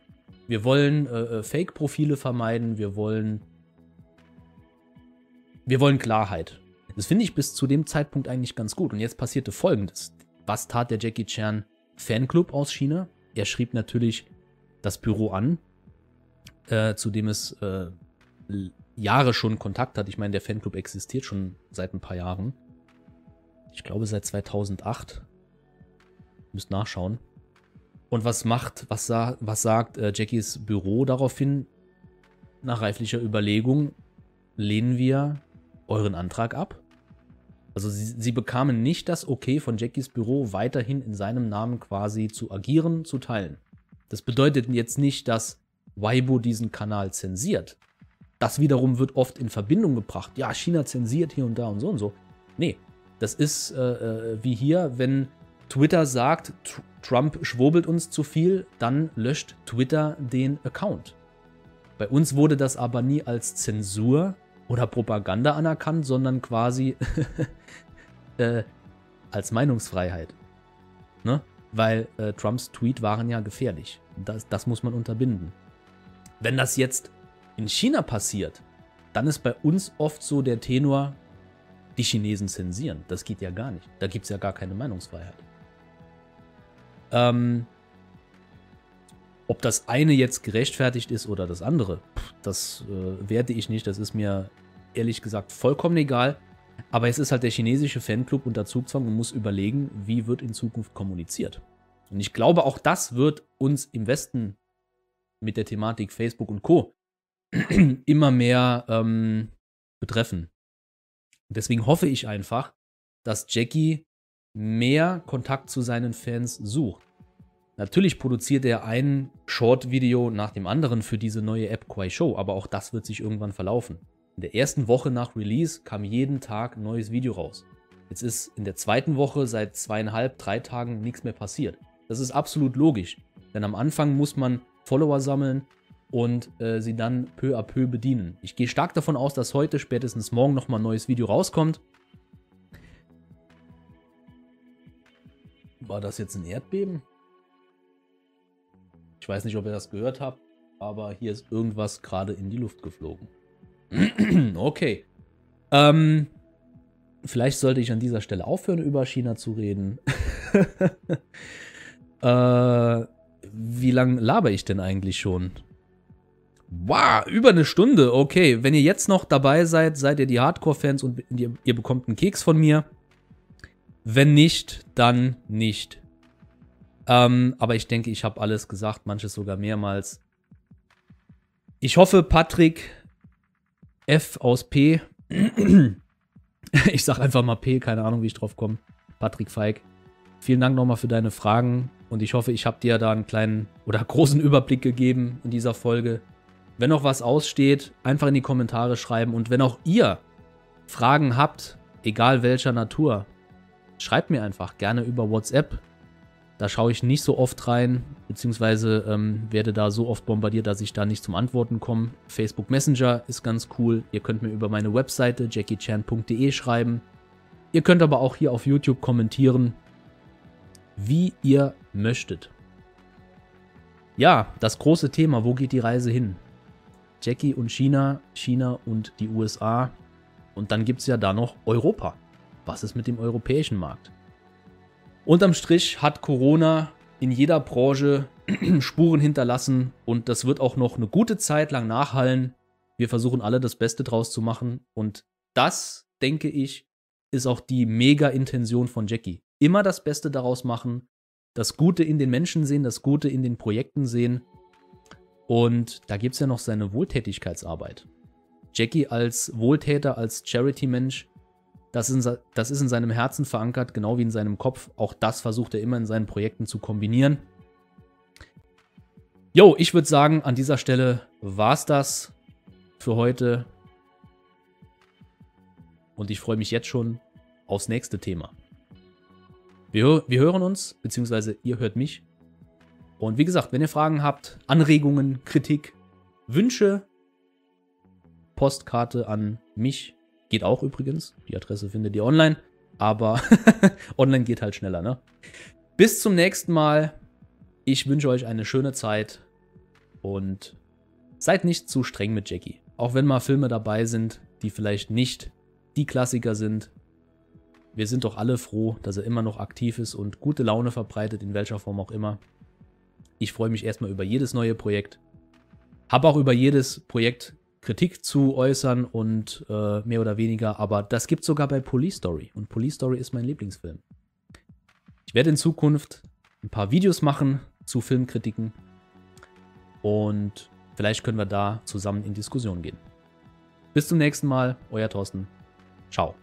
wir wollen äh, äh, Fake-Profile vermeiden, wir wollen. Wir wollen Klarheit. Das finde ich bis zu dem Zeitpunkt eigentlich ganz gut. Und jetzt passierte folgendes. Was tat der Jackie Chan Fanclub aus China? Er schrieb natürlich das Büro an, äh, zu dem es äh, Jahre schon Kontakt hat. Ich meine, der Fanclub existiert schon seit ein paar Jahren. Ich glaube seit 2008. Müsst nachschauen. Und was macht, was, sa was sagt äh, Jackies Büro daraufhin? Nach reiflicher Überlegung lehnen wir euren Antrag ab. Also sie, sie, bekamen nicht das Okay von Jackies Büro, weiterhin in seinem Namen quasi zu agieren, zu teilen. Das bedeutet jetzt nicht, dass Weibo diesen Kanal zensiert. Das wiederum wird oft in Verbindung gebracht. Ja, China zensiert hier und da und so und so. Nee, das ist äh, äh wie hier, wenn Twitter sagt, Trump schwurbelt uns zu viel, dann löscht Twitter den Account. Bei uns wurde das aber nie als Zensur oder Propaganda anerkannt, sondern quasi [LAUGHS] äh, als Meinungsfreiheit. Ne? Weil äh, Trumps Tweet waren ja gefährlich. Das, das muss man unterbinden. Wenn das jetzt in China passiert, dann ist bei uns oft so der Tenor, die Chinesen zensieren. Das geht ja gar nicht. Da gibt es ja gar keine Meinungsfreiheit. Ähm, ob das eine jetzt gerechtfertigt ist oder das andere, das äh, werte ich nicht. Das ist mir ehrlich gesagt vollkommen egal. Aber es ist halt der chinesische Fanclub unter Zugzwang und muss überlegen, wie wird in Zukunft kommuniziert. Und ich glaube, auch das wird uns im Westen mit der Thematik Facebook und Co. [CLEARS THROAT] immer mehr ähm, betreffen. Deswegen hoffe ich einfach, dass Jackie mehr Kontakt zu seinen Fans sucht. Natürlich produziert er ein Short-Video nach dem anderen für diese neue App Quai Show, aber auch das wird sich irgendwann verlaufen. In der ersten Woche nach Release kam jeden Tag ein neues Video raus. Jetzt ist in der zweiten Woche seit zweieinhalb, drei Tagen nichts mehr passiert. Das ist absolut logisch, denn am Anfang muss man Follower sammeln und äh, sie dann peu à peu bedienen. Ich gehe stark davon aus, dass heute, spätestens morgen, nochmal ein neues Video rauskommt. War das jetzt ein Erdbeben? Ich weiß nicht, ob ihr das gehört habt, aber hier ist irgendwas gerade in die Luft geflogen. [CLEARS THROAT] okay. Ähm, vielleicht sollte ich an dieser Stelle aufhören, über China zu reden. [LAUGHS] äh, wie lange laber ich denn eigentlich schon? Wow, über eine Stunde. Okay, wenn ihr jetzt noch dabei seid, seid ihr die Hardcore-Fans und ihr, ihr bekommt einen Keks von mir. Wenn nicht, dann nicht. Ähm, aber ich denke, ich habe alles gesagt, manches sogar mehrmals. Ich hoffe, Patrick F aus P. [CLEARS THROAT] ich sag einfach mal P, keine Ahnung, wie ich drauf komme. Patrick Feig. Vielen Dank nochmal für deine Fragen und ich hoffe, ich habe dir da einen kleinen oder [LAUGHS] großen Überblick gegeben in dieser Folge. Wenn noch was aussteht, einfach in die Kommentare schreiben und wenn auch ihr Fragen habt, egal welcher Natur, schreibt mir einfach gerne über WhatsApp da schaue ich nicht so oft rein, beziehungsweise ähm, werde da so oft bombardiert, dass ich da nicht zum Antworten komme. Facebook Messenger ist ganz cool. Ihr könnt mir über meine Webseite jackiechan.de schreiben. Ihr könnt aber auch hier auf YouTube kommentieren, wie ihr möchtet. Ja, das große Thema, wo geht die Reise hin? Jackie und China, China und die USA. Und dann gibt es ja da noch Europa. Was ist mit dem europäischen Markt? Unterm Strich hat Corona in jeder Branche [CLEARS THROAT] Spuren hinterlassen und das wird auch noch eine gute Zeit lang nachhallen. Wir versuchen alle das Beste draus zu machen und das, denke ich, ist auch die Mega-Intention von Jackie. Immer das Beste daraus machen, das Gute in den Menschen sehen, das Gute in den Projekten sehen. Und da gibt es ja noch seine Wohltätigkeitsarbeit. Jackie als Wohltäter, als Charity-Mensch das ist, in, das ist in seinem Herzen verankert, genau wie in seinem Kopf. Auch das versucht er immer in seinen Projekten zu kombinieren. Jo, ich würde sagen, an dieser Stelle war es das für heute. Und ich freue mich jetzt schon aufs nächste Thema. Wir, wir hören uns, beziehungsweise ihr hört mich. Und wie gesagt, wenn ihr Fragen habt, Anregungen, Kritik, Wünsche, Postkarte an mich Geht auch übrigens. Die Adresse findet ihr online. Aber [LAUGHS] online geht halt schneller, ne? Bis zum nächsten Mal. Ich wünsche euch eine schöne Zeit. Und seid nicht zu streng mit Jackie. Auch wenn mal Filme dabei sind, die vielleicht nicht die Klassiker sind. Wir sind doch alle froh, dass er immer noch aktiv ist und gute Laune verbreitet, in welcher Form auch immer. Ich freue mich erstmal über jedes neue Projekt. Habe auch über jedes Projekt Kritik zu äußern und äh, mehr oder weniger, aber das gibt es sogar bei Police Story und Police Story ist mein Lieblingsfilm. Ich werde in Zukunft ein paar Videos machen zu Filmkritiken und vielleicht können wir da zusammen in Diskussion gehen. Bis zum nächsten Mal, euer Thorsten. Ciao.